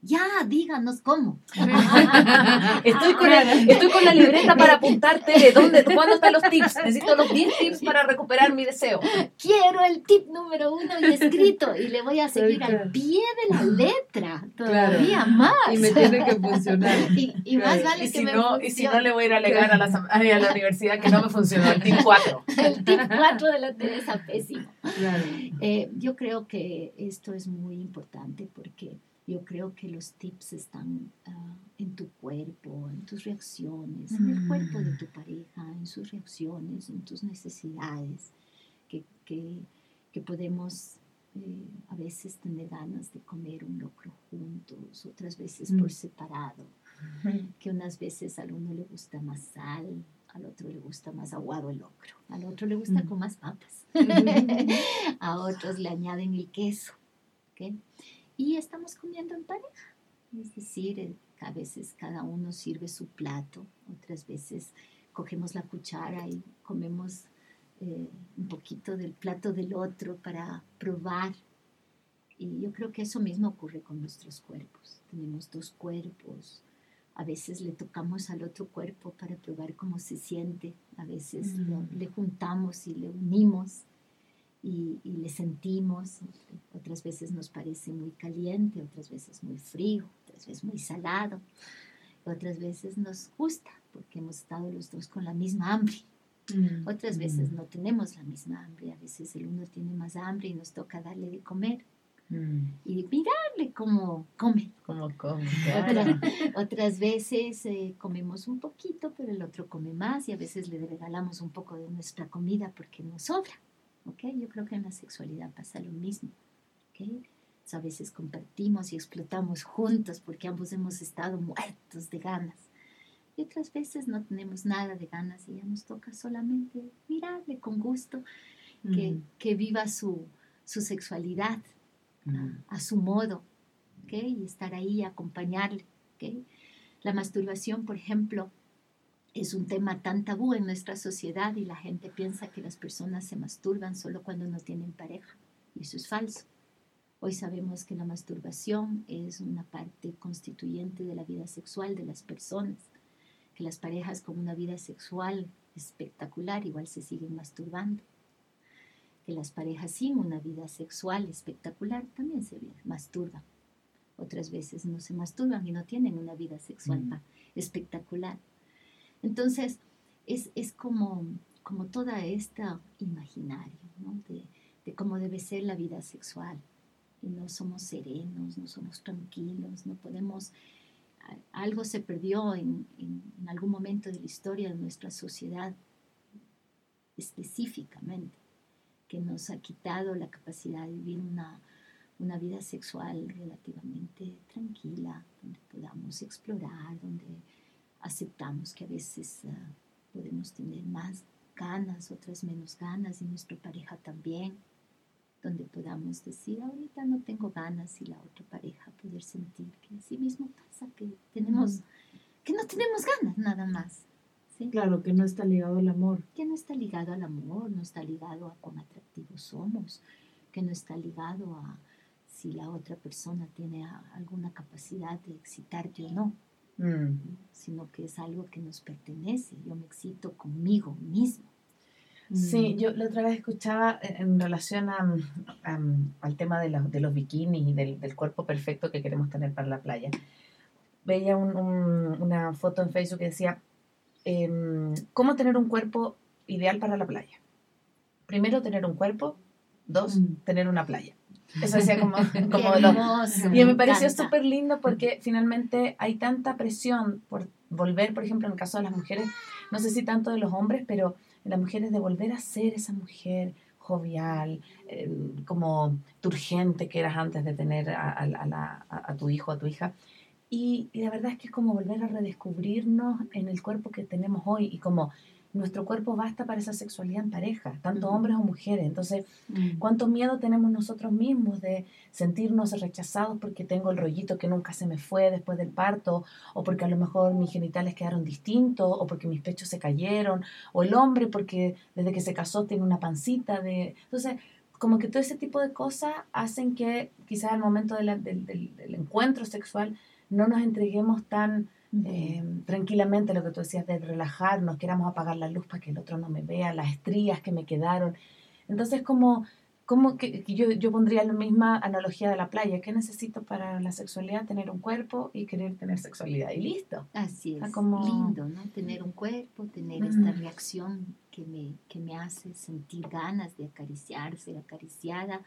ya, díganos cómo. Estoy con, el- estoy con la libreta para apuntarte de dónde, cuándo están los tips. Necesito los 10 tips para recuperar mi deseo. Quiero el tip número uno y escrito y le voy a seguir al claro. pie de la letra, Claro. todavía más. Y me tiene que funcionar. Y, y más Claro. vale Y que si, me no, y si no, funcione. le voy a ir a alegar a la, a la universidad que no me funcionó el tip 4. El tip 4 de la Teresa pésimo. Claro. Eh, yo creo que esto es muy importante porque yo creo que los tips están ah, en tu cuerpo, en tus reacciones, en el cuerpo de tu pareja, en sus reacciones, en tus necesidades, que, que, que podemos eh, a veces tener ganas de comer un locro juntos, otras veces por Mm. separado, que unas veces al uno le gusta más sal, al otro le gusta más aguado el locro, al otro le gusta Mm. con más papas, a otros le añaden el queso. ¿ok? Y estamos comiendo en pareja, es decir, a veces cada uno sirve su plato, otras veces cogemos la cuchara y comemos eh, un poquito del plato del otro para probar. Y yo creo que eso mismo ocurre con nuestros cuerpos. Tenemos dos cuerpos. A veces le tocamos al otro cuerpo para probar cómo se siente. A veces lo- le juntamos y le unimos y, y le sentimos. Otras veces nos parece muy caliente, otras veces muy frío, otras veces muy salado. Otras veces nos gusta porque hemos estado los dos con la misma hambre. Mm. Otras veces no tenemos la misma hambre. A veces el uno tiene más hambre y nos toca darle de comer y mirarle cómo come. Como con Otra- otras veces eh, comemos un poquito, pero el otro come más y a veces le regalamos un poco de nuestra comida porque nos sobra. ¿Ok? Yo creo que en la sexualidad pasa lo mismo. ¿ok? Entonces, a veces compartimos y explotamos juntos porque ambos hemos estado muertos de ganas. Y otras veces no tenemos nada de ganas y ya nos toca solamente mirarle con gusto que, Mm. que viva su, su sexualidad a, a su modo, ¿ok? Y estar ahí acompañarle, ¿ok? La masturbación, por ejemplo, es un tema tan tabú en nuestra sociedad y la gente piensa que las personas se masturban solo cuando no tienen pareja. Y eso es falso. Hoy sabemos que la masturbación es una parte constituyente de la vida sexual de las personas, que las parejas con una vida sexual espectacular igual se siguen masturbando que las parejas sin una vida sexual espectacular también se masturban. Otras veces no se masturban y no tienen una vida sexual Mm. espectacular. Entonces, es, es como, como toda esta imaginario de, cómo debe ser la vida sexual. Y no somos serenos, no somos tranquilos, no podemos... Algo se perdió en, en- en algún momento de la historia de nuestra sociedad específicamente que nos ha quitado la capacidad de vivir una, una vida sexual relativamente tranquila, donde podamos explorar, donde aceptamos que a veces ah, podemos tener más ganas, otras menos ganas, y nuestra pareja también, donde podamos decir, ahorita no tengo ganas, y la otra pareja poder sentir que así mismo pasa, que tenemos, que no tenemos ganas nada más. ¿sí? Claro, que no está ligado al amor. que no está ligado al amor, no está ligado a cuán atractivos somos, que no está ligado a si la otra persona tiene a- alguna capacidad de excitarte o no, Mm. ¿no? sino que es algo que nos pertenece. Yo me excito conmigo mismo. Sí, yo la otra vez escuchaba eh, en relación a, a- al tema de los, de los bikinis y del, del cuerpo perfecto que queremos tener para la playa. Veía un- un- una foto en Facebook que decía, em, ¿cómo tener un cuerpo ideal para la playa? Primero, tener un cuerpo. Dos, Mm. tener una playa. Eso decía como, como y me pareció súper lindo porque finalmente hay tanta presión por volver, por ejemplo, en el caso de las mujeres, no sé si tanto de los hombres, pero en las mujeres de volver a ser esa mujer jovial, eh, como turgente que eras antes de tener a, a- a la- a- a tu hijo, a tu hija. Y, y la verdad es que es como volver a redescubrirnos en el cuerpo que tenemos hoy y como nuestro cuerpo basta para esa sexualidad en pareja, tanto hombres o mujeres. Entonces, Mm. ¿cuánto miedo tenemos nosotros mismos de sentirnos rechazados porque tengo el rollito que nunca se me fue después del parto, o porque a lo mejor mis genitales quedaron distintos, o porque mis pechos se cayeron, o el hombre porque desde que se casó tiene una pancita de... Entonces, como que todo ese tipo de cosas hacen que quizás al momento de la- del, del- del encuentro sexual no nos entreguemos tan eh, tranquilamente lo que tú decías de relajarnos, queramos apagar la luz para que el otro no me vea, las estrías que me quedaron. Entonces, como, como que, yo, yo pondría la misma analogía de la playa, ¿qué necesito para la sexualidad? Tener un cuerpo y querer tener sexualidad y listo. Así es, Ah, como- lindo, ¿no? Tener un cuerpo, tener esta reacción que me, que me hace sentir ganas de acariciar, ser acariciada,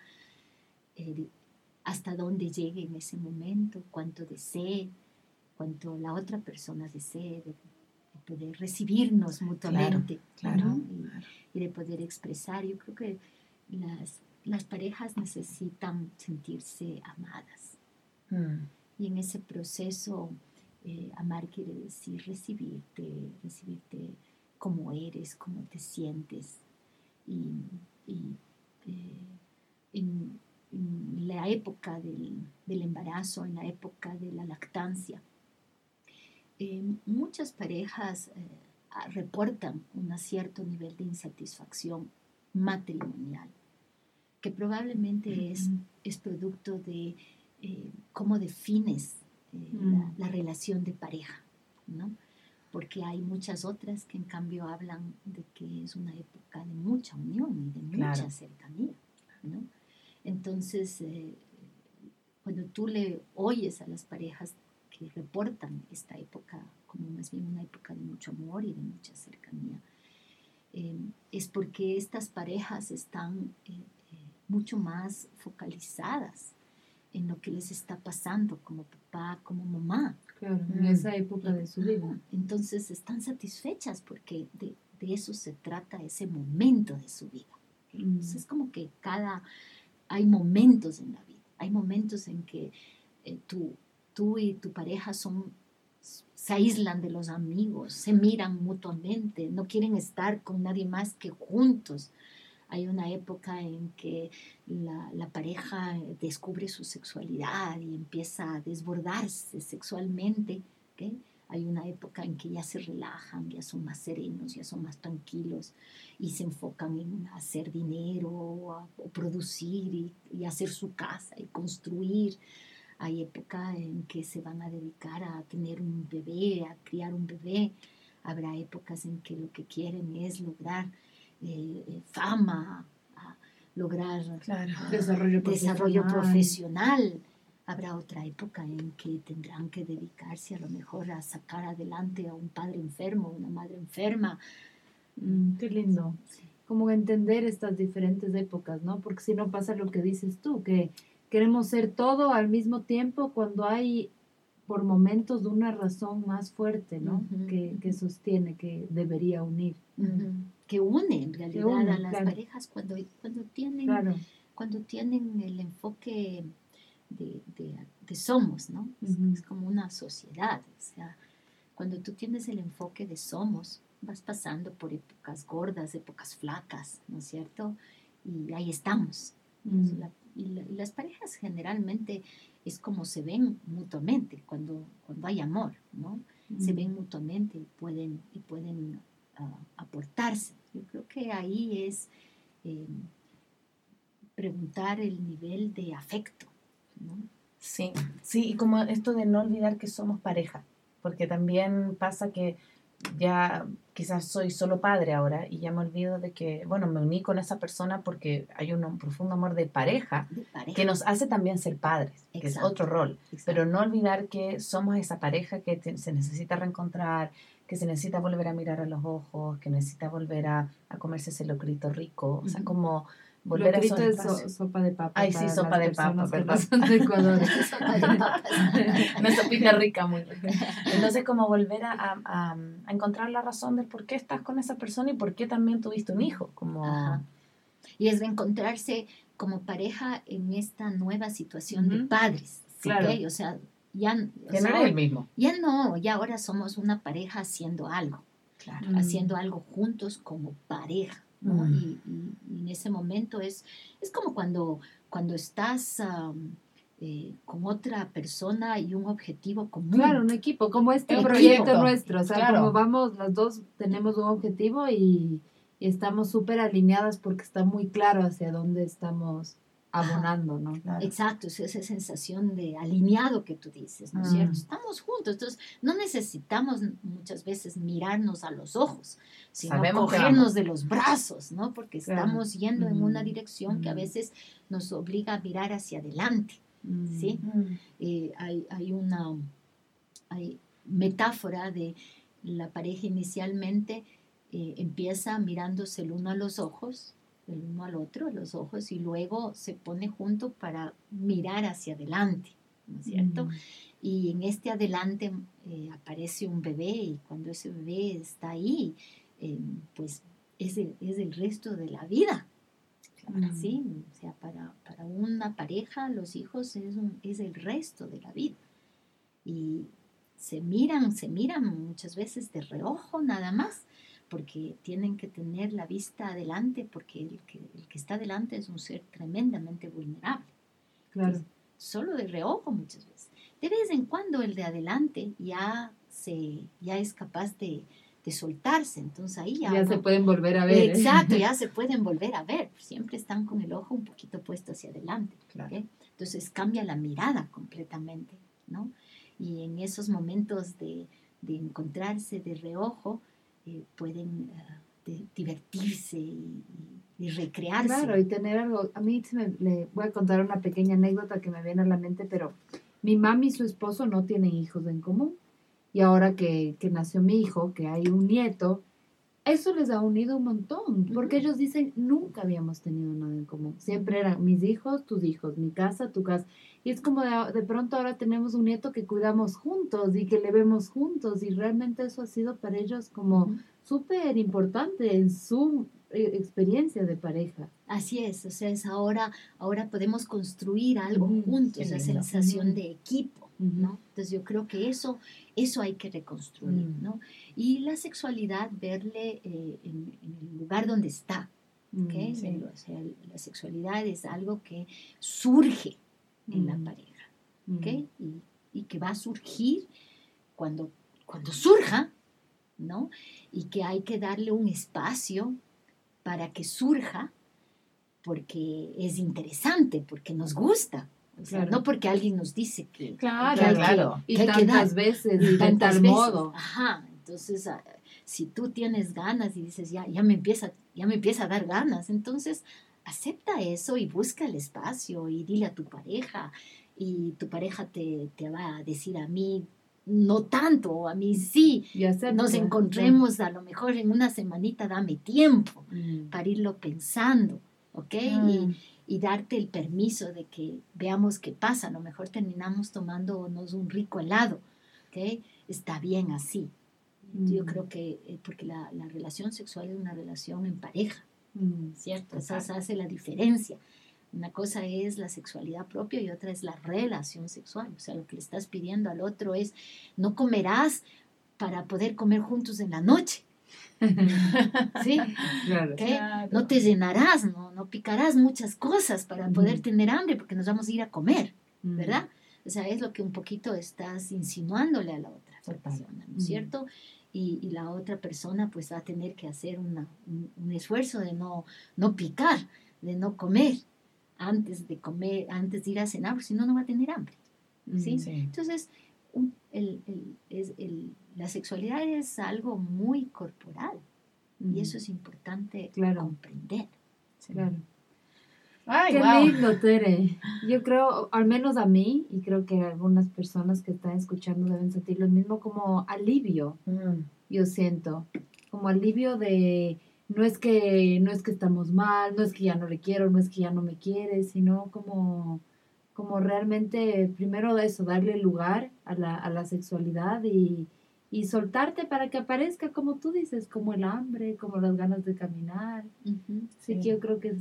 eh, hasta dónde llegue en ese momento, cuánto desee, cuánto la otra persona desee, de, de poder recibirnos mutuamente, claro, ¿no? Y, y de poder expresar. Yo creo que las, las parejas necesitan sentirse amadas. Mm, Y en ese proceso, eh, amar quiere decir recibirte, recibirte como eres, como te sientes. Y, y, eh, en, en la época del, del embarazo, en la época de la lactancia, eh, muchas parejas eh, reportan un cierto nivel de insatisfacción matrimonial, que probablemente es, es producto de eh, cómo defines eh, Mm. la, la relación de pareja, ¿no? Porque hay muchas otras que en cambio hablan de que es una época de mucha unión y de mucha Claro. cercanía, ¿no? Entonces, eh, cuando tú le oyes a las parejas que reportan esta época como más bien una época de mucho amor y de mucha cercanía, eh, es porque estas parejas están eh, eh, mucho más focalizadas en lo que les está pasando como papá, como mamá. Claro, en Mm. esa época de su vida. Entonces están satisfechas porque de, de eso se trata ese momento de su vida. Entonces es como que cada, hay momentos en la vida, hay momentos en que eh, tú, tú y tu pareja son, se aíslan de los amigos, se miran mutuamente, no quieren estar con nadie más que juntos. Hay una época en que la, pareja descubre su sexualidad y empieza a desbordarse sexualmente. Hay una época en que ya se relajan, ya son más serenos, ya son más tranquilos y se enfocan en hacer dinero o producir y, y hacer su casa y construir. Hay época en que se van a dedicar a tener un bebé, a criar un bebé. Habrá épocas en que lo que quieren es lograr eh, eh, fama, a lograr claro. Desarrollo desarrollo profesional. profesional. Habrá otra época en que tendrán que dedicarse a lo mejor a sacar adelante a un padre enfermo, una madre enferma. Mm, qué lindo. Como entender estas diferentes épocas, ¿no? Porque si no pasa lo que dices tú, que queremos ser todo al mismo tiempo cuando hay por momentos una razón más fuerte, ¿no? Ujú. que, que sostiene, que debería unir. Que une en realidad une, a las claro. parejas cuando, cuando, tienen, Claro. cuando tienen el enfoque de, de- de somos, ¿no? Es- Ujú. es como una sociedad. O sea, cuando tú tienes el enfoque de somos, vas pasando por épocas gordas, épocas flacas, ¿no es cierto? Y ahí estamos. Mm. La- y, la- y las parejas generalmente es como se ven mutuamente cuando, cuando hay amor, ¿no? Se ven mutuamente y pueden, y pueden ah, aportarse. Yo creo que ahí es eh, preguntar el nivel de afecto, ¿no? Sí, sí, y como esto de no olvidar que somos pareja, porque también pasa que ya quizás soy solo padre ahora y ya me olvido de que, bueno, me uní con esa persona porque hay un profundo amor de pareja De pareja. que nos hace también ser padres, que es otro rol, Exacto. pero no olvidar que somos esa pareja que te- se necesita reencontrar, que se necesita volver a mirar a los ojos, que necesita volver a, a comerse ese locrito rico, o sea, como volver a Locrito esos es so- sopa de papa. Ay, sí, sopa de papa, ¿verdad? de Ecuador. Sopa de. Una sopita rica, muy rica. Entonces, como volver a, a- a- a encontrar la razón del por qué estás con esa persona y por qué también tuviste un hijo. Como, Ajá. Y es reencontrarse como pareja en esta nueva situación de padres. ¿sí Claro. que? O sea, ya, o que no sea, eres el mismo. ya no, ya ahora somos una pareja haciendo algo. Claro. Mm. haciendo algo juntos como pareja. ¿No? Mm. Y, y- y en ese momento es, es como cuando, cuando estás am, eh, con otra persona y un objetivo común. Claro, un equipo, como este proyecto equipo, nuestro, o sea, claro. como vamos, las dos tenemos un objetivo y, y estamos súper alineadas porque está muy claro hacia dónde estamos abonando, ¿no? Claro. Exacto, es esa sensación de alineado que tú dices, ¿no es Mm. cierto? Estamos juntos, entonces no necesitamos muchas veces mirarnos a los ojos, sino Sabemos cogernos de los brazos, ¿no? Porque Claro. estamos yendo en una Mm. dirección que a Mm. veces nos obliga a mirar hacia adelante. Sí. Mm. Eh, hay, hay una hay metáfora de la pareja inicialmente eh, empieza mirándose el uno a los ojos, el uno al otro, los ojos, y luego se pone junto para mirar hacia adelante, ¿no es cierto? Y en este adelante eh, aparece un bebé y cuando ese bebé está ahí, eh, pues es el, es el resto de la vida. ¿sí? O sea, para, para una pareja los hijos es, un- es el resto de la vida. Y se miran, se miran muchas veces de reojo nada más, porque tienen que tener la vista adelante, porque el que, el que está adelante es un ser tremendamente vulnerable Claro. solo de reojo muchas veces. De vez en cuando el de adelante ya, se, ya es capaz de, de soltarse, entonces ahí ya... Ya se pueden volver a ver. ¿eh? Exacto, ya se pueden volver a ver, siempre están con el ojo un poquito puesto hacia adelante. Claro. ¿ok? Entonces cambia la mirada completamente, ¿no? Y en esos momentos de, de encontrarse de reojo, eh, pueden eh, de- divertirse y, recrearse. Claro, y tener algo. A mí se me, le voy a contar una pequeña anécdota que me viene a la mente, pero mi mami y su esposo no tienen hijos en común. Y ahora que, que nació mi hijo, que hay un nieto, eso les ha unido un montón, porque ellos dicen, nunca habíamos tenido nada en común. Siempre eran mis hijos, tus hijos, mi casa, tu casa. Y es como de, de pronto ahora tenemos un nieto que cuidamos juntos y que le vemos juntos. Y realmente eso ha sido para ellos como Ujú. súper importante en su eh, experiencia de pareja. Así es, o sea, es ahora, ahora podemos construir algo Ujú, juntos, qué esa lindo. sensación Ujú. de equipo. ¿no? Entonces yo creo que eso, eso hay que reconstruir, Mm. ¿no? Y la sexualidad, verle eh, en, en el lugar donde está, ¿ok? Mm, sí. O sea, la sexualidad es algo que surge en la Mm. pareja, mm. ¿ok? Y, y que va a surgir cuando, cuando surja, ¿no? Y que hay que darle un espacio para que surja porque es interesante, porque nos gusta. O sea, Claro. no porque alguien nos dice que, Claro, que hay que- claro. Y hay tantas dar. veces y de tantas tal veces. modo. Ajá, entonces ah, si tú tienes ganas y dices, ya, ya me empieza, ya me empieza a dar ganas, entonces acepta eso y busca el espacio y dile a tu pareja y tu pareja te, te va a decir a mí, no tanto, o a mí sí, Y nos encontremos a lo mejor en una semanita, dame tiempo Mm. para irlo pensando, ¿ok? Y, Mm. y darte el permiso de que veamos qué pasa. A lo mejor terminamos tomándonos un rico helado, ¿ok? Está bien así. Yo Mm. creo que, eh, porque la, la relación sexual es una relación en pareja, Mm. ¿cierto? Esa hace la diferencia. Una cosa es la sexualidad propia y otra es la relación sexual. O sea, lo que le estás pidiendo al otro es, no comerás para poder comer juntos en la noche, ¿sí? Claro. No te llenarás, no, no picarás muchas cosas para poder tener hambre porque nos vamos a ir a comer, Mm. ¿verdad? O sea, es lo que un poquito estás insinuándole a la otra persona, ¿no es cierto? Y, y la otra persona pues va a tener que hacer una- un, un esfuerzo de no, no picar, de no comer antes de comer, antes de ir a cenar, porque si no, no va a tener hambre. ¿sí? Mm. Sí. Entonces, un- el- el- es- el- la sexualidad es algo muy corporal Mm. y eso es importante Claro. comprender. sí. Claro. Ay, Qué wow. lindo, Tere. Yo creo, al menos a mí, y creo que algunas personas que están escuchando deben sentir lo mismo como alivio, Mm, yo siento. Como alivio de no es que no es que estamos mal, no es que ya no le quiero, no es que ya no me quiere, sino como como realmente primero eso darle lugar a la, a la sexualidad y, y soltarte para que aparezca como tú dices, como el hambre, como las ganas de caminar. Ujú. Sí, Sí. que yo creo que,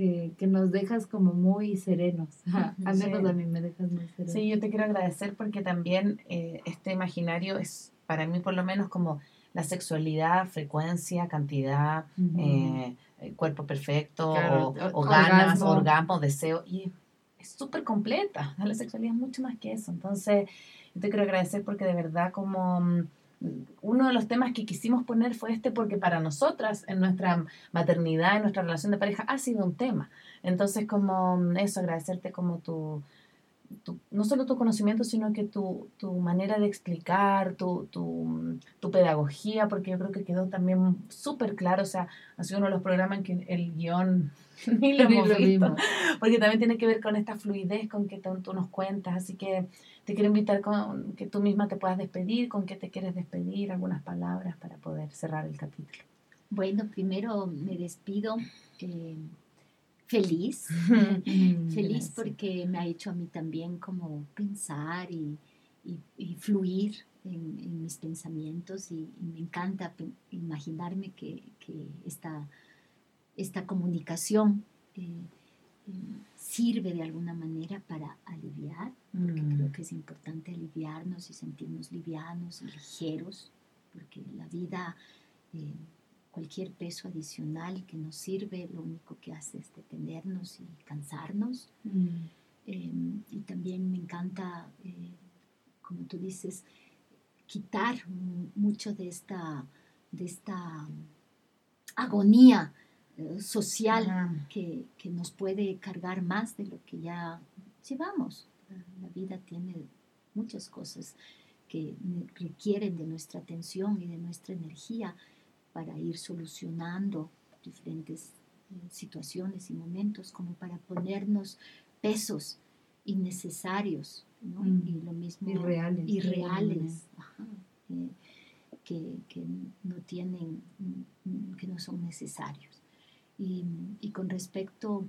que, que nos dejas como muy serenos. Al Sí. menos a mí me dejas muy sereno. Sí, yo te quiero agradecer porque también eh, este imaginario es para mí por lo menos como la sexualidad, frecuencia, cantidad, eh, cuerpo perfecto, o, ganas, orgasmo, deseo, y es súper completa. La sexualidad es mucho más que eso. Entonces, yo te quiero agradecer porque de verdad como mm, uno de los temas que quisimos poner fue este porque para nosotras en nuestra maternidad, en nuestra relación de pareja, ha sido un tema. Entonces, como mm, eso, agradecerte como tu, no solo tu conocimiento, sino que tu, tu manera de explicar, tu, tu, tu, pedagogía, porque yo creo que quedó también súper claro, o sea, ha sido uno de los programas en que el guion ni lo hemos visto, porque también tiene que ver con esta fluidez con que tú nos cuentas, así que te quiero invitar con que tú misma te puedas despedir, con qué te quieres despedir, algunas palabras para poder cerrar el capítulo. Bueno, primero me despido eh, feliz, feliz porque me ha hecho a mí también como pensar y, fluir en, mis pensamientos y, me encanta imaginarme que, esta, esta comunicación eh, sirve de alguna manera para aliviar, porque creo mm. que es importante aliviarnos y sentirnos livianos y ligeros, porque la vida, eh, cualquier peso adicional que nos sirve, lo único que hace es detenernos y cansarnos. Mm. Em, y también me encanta, eh, como tú dices, quitar mucho de esta, de esta agonía social que, que, nos puede cargar más de lo que ya llevamos. La vida tiene muchas cosas que requieren de nuestra atención y de nuestra energía para ir solucionando diferentes eh, situaciones y momentos, como para ponernos pesos innecesarios, ¿no? Mm. y lo mismo irreales, irreales eh, que, que, no tienen, que no son necesarios. Y, con respecto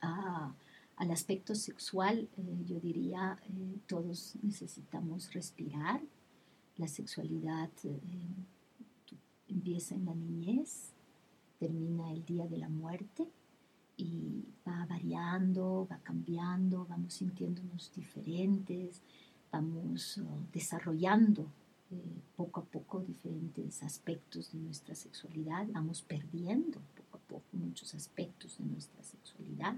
al aspecto sexual, eh, yo diría, eh, todos necesitamos respirar. La sexualidad empieza en la niñez, termina el día de la muerte y va variando, va cambiando, vamos sintiéndonos diferentes, vamos oh, desarrollando poco a poco diferentes aspectos de nuestra sexualidad, vamos perdiendo muchos aspectos de nuestra sexualidad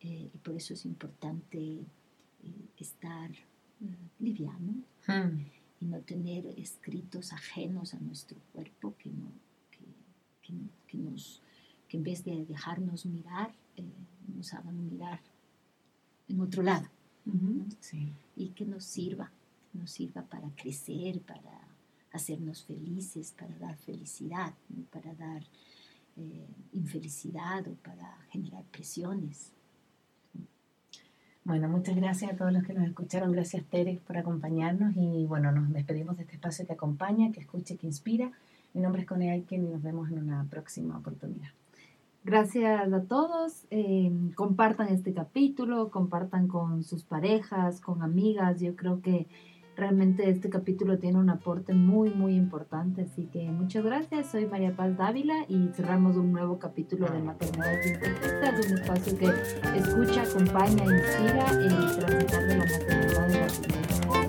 eh, y por eso es importante eh, estar eh, liviano hmm. Y no tener escritos ajenos a nuestro cuerpo que, no, que, que, nos, que en vez de dejarnos mirar, nos hagan mirar en otro lado y que nos sirva, nos sirva para crecer, para hacernos felices, para dar felicidad, para dar eh, infelicidad o para generar presiones. Bueno, muchas gracias a todos los que nos escucharon. Gracias, Tere, por acompañarnos. Y bueno, nos despedimos de este espacio que acompaña, que escuche, que inspira. Mi nombre es Cone Aiken y nos vemos en una próxima oportunidad. Gracias a todos. Eh, compartan este capítulo, compartan con sus parejas, con amigas. Yo creo que Realmente este capítulo tiene un aporte muy, muy importante. Así que muchas gracias. Soy María Paz Dávila y cerramos un nuevo capítulo de Maternidad Imperfecta, un espacio que escucha, acompaña, inspira y transmitir de la maternidad de la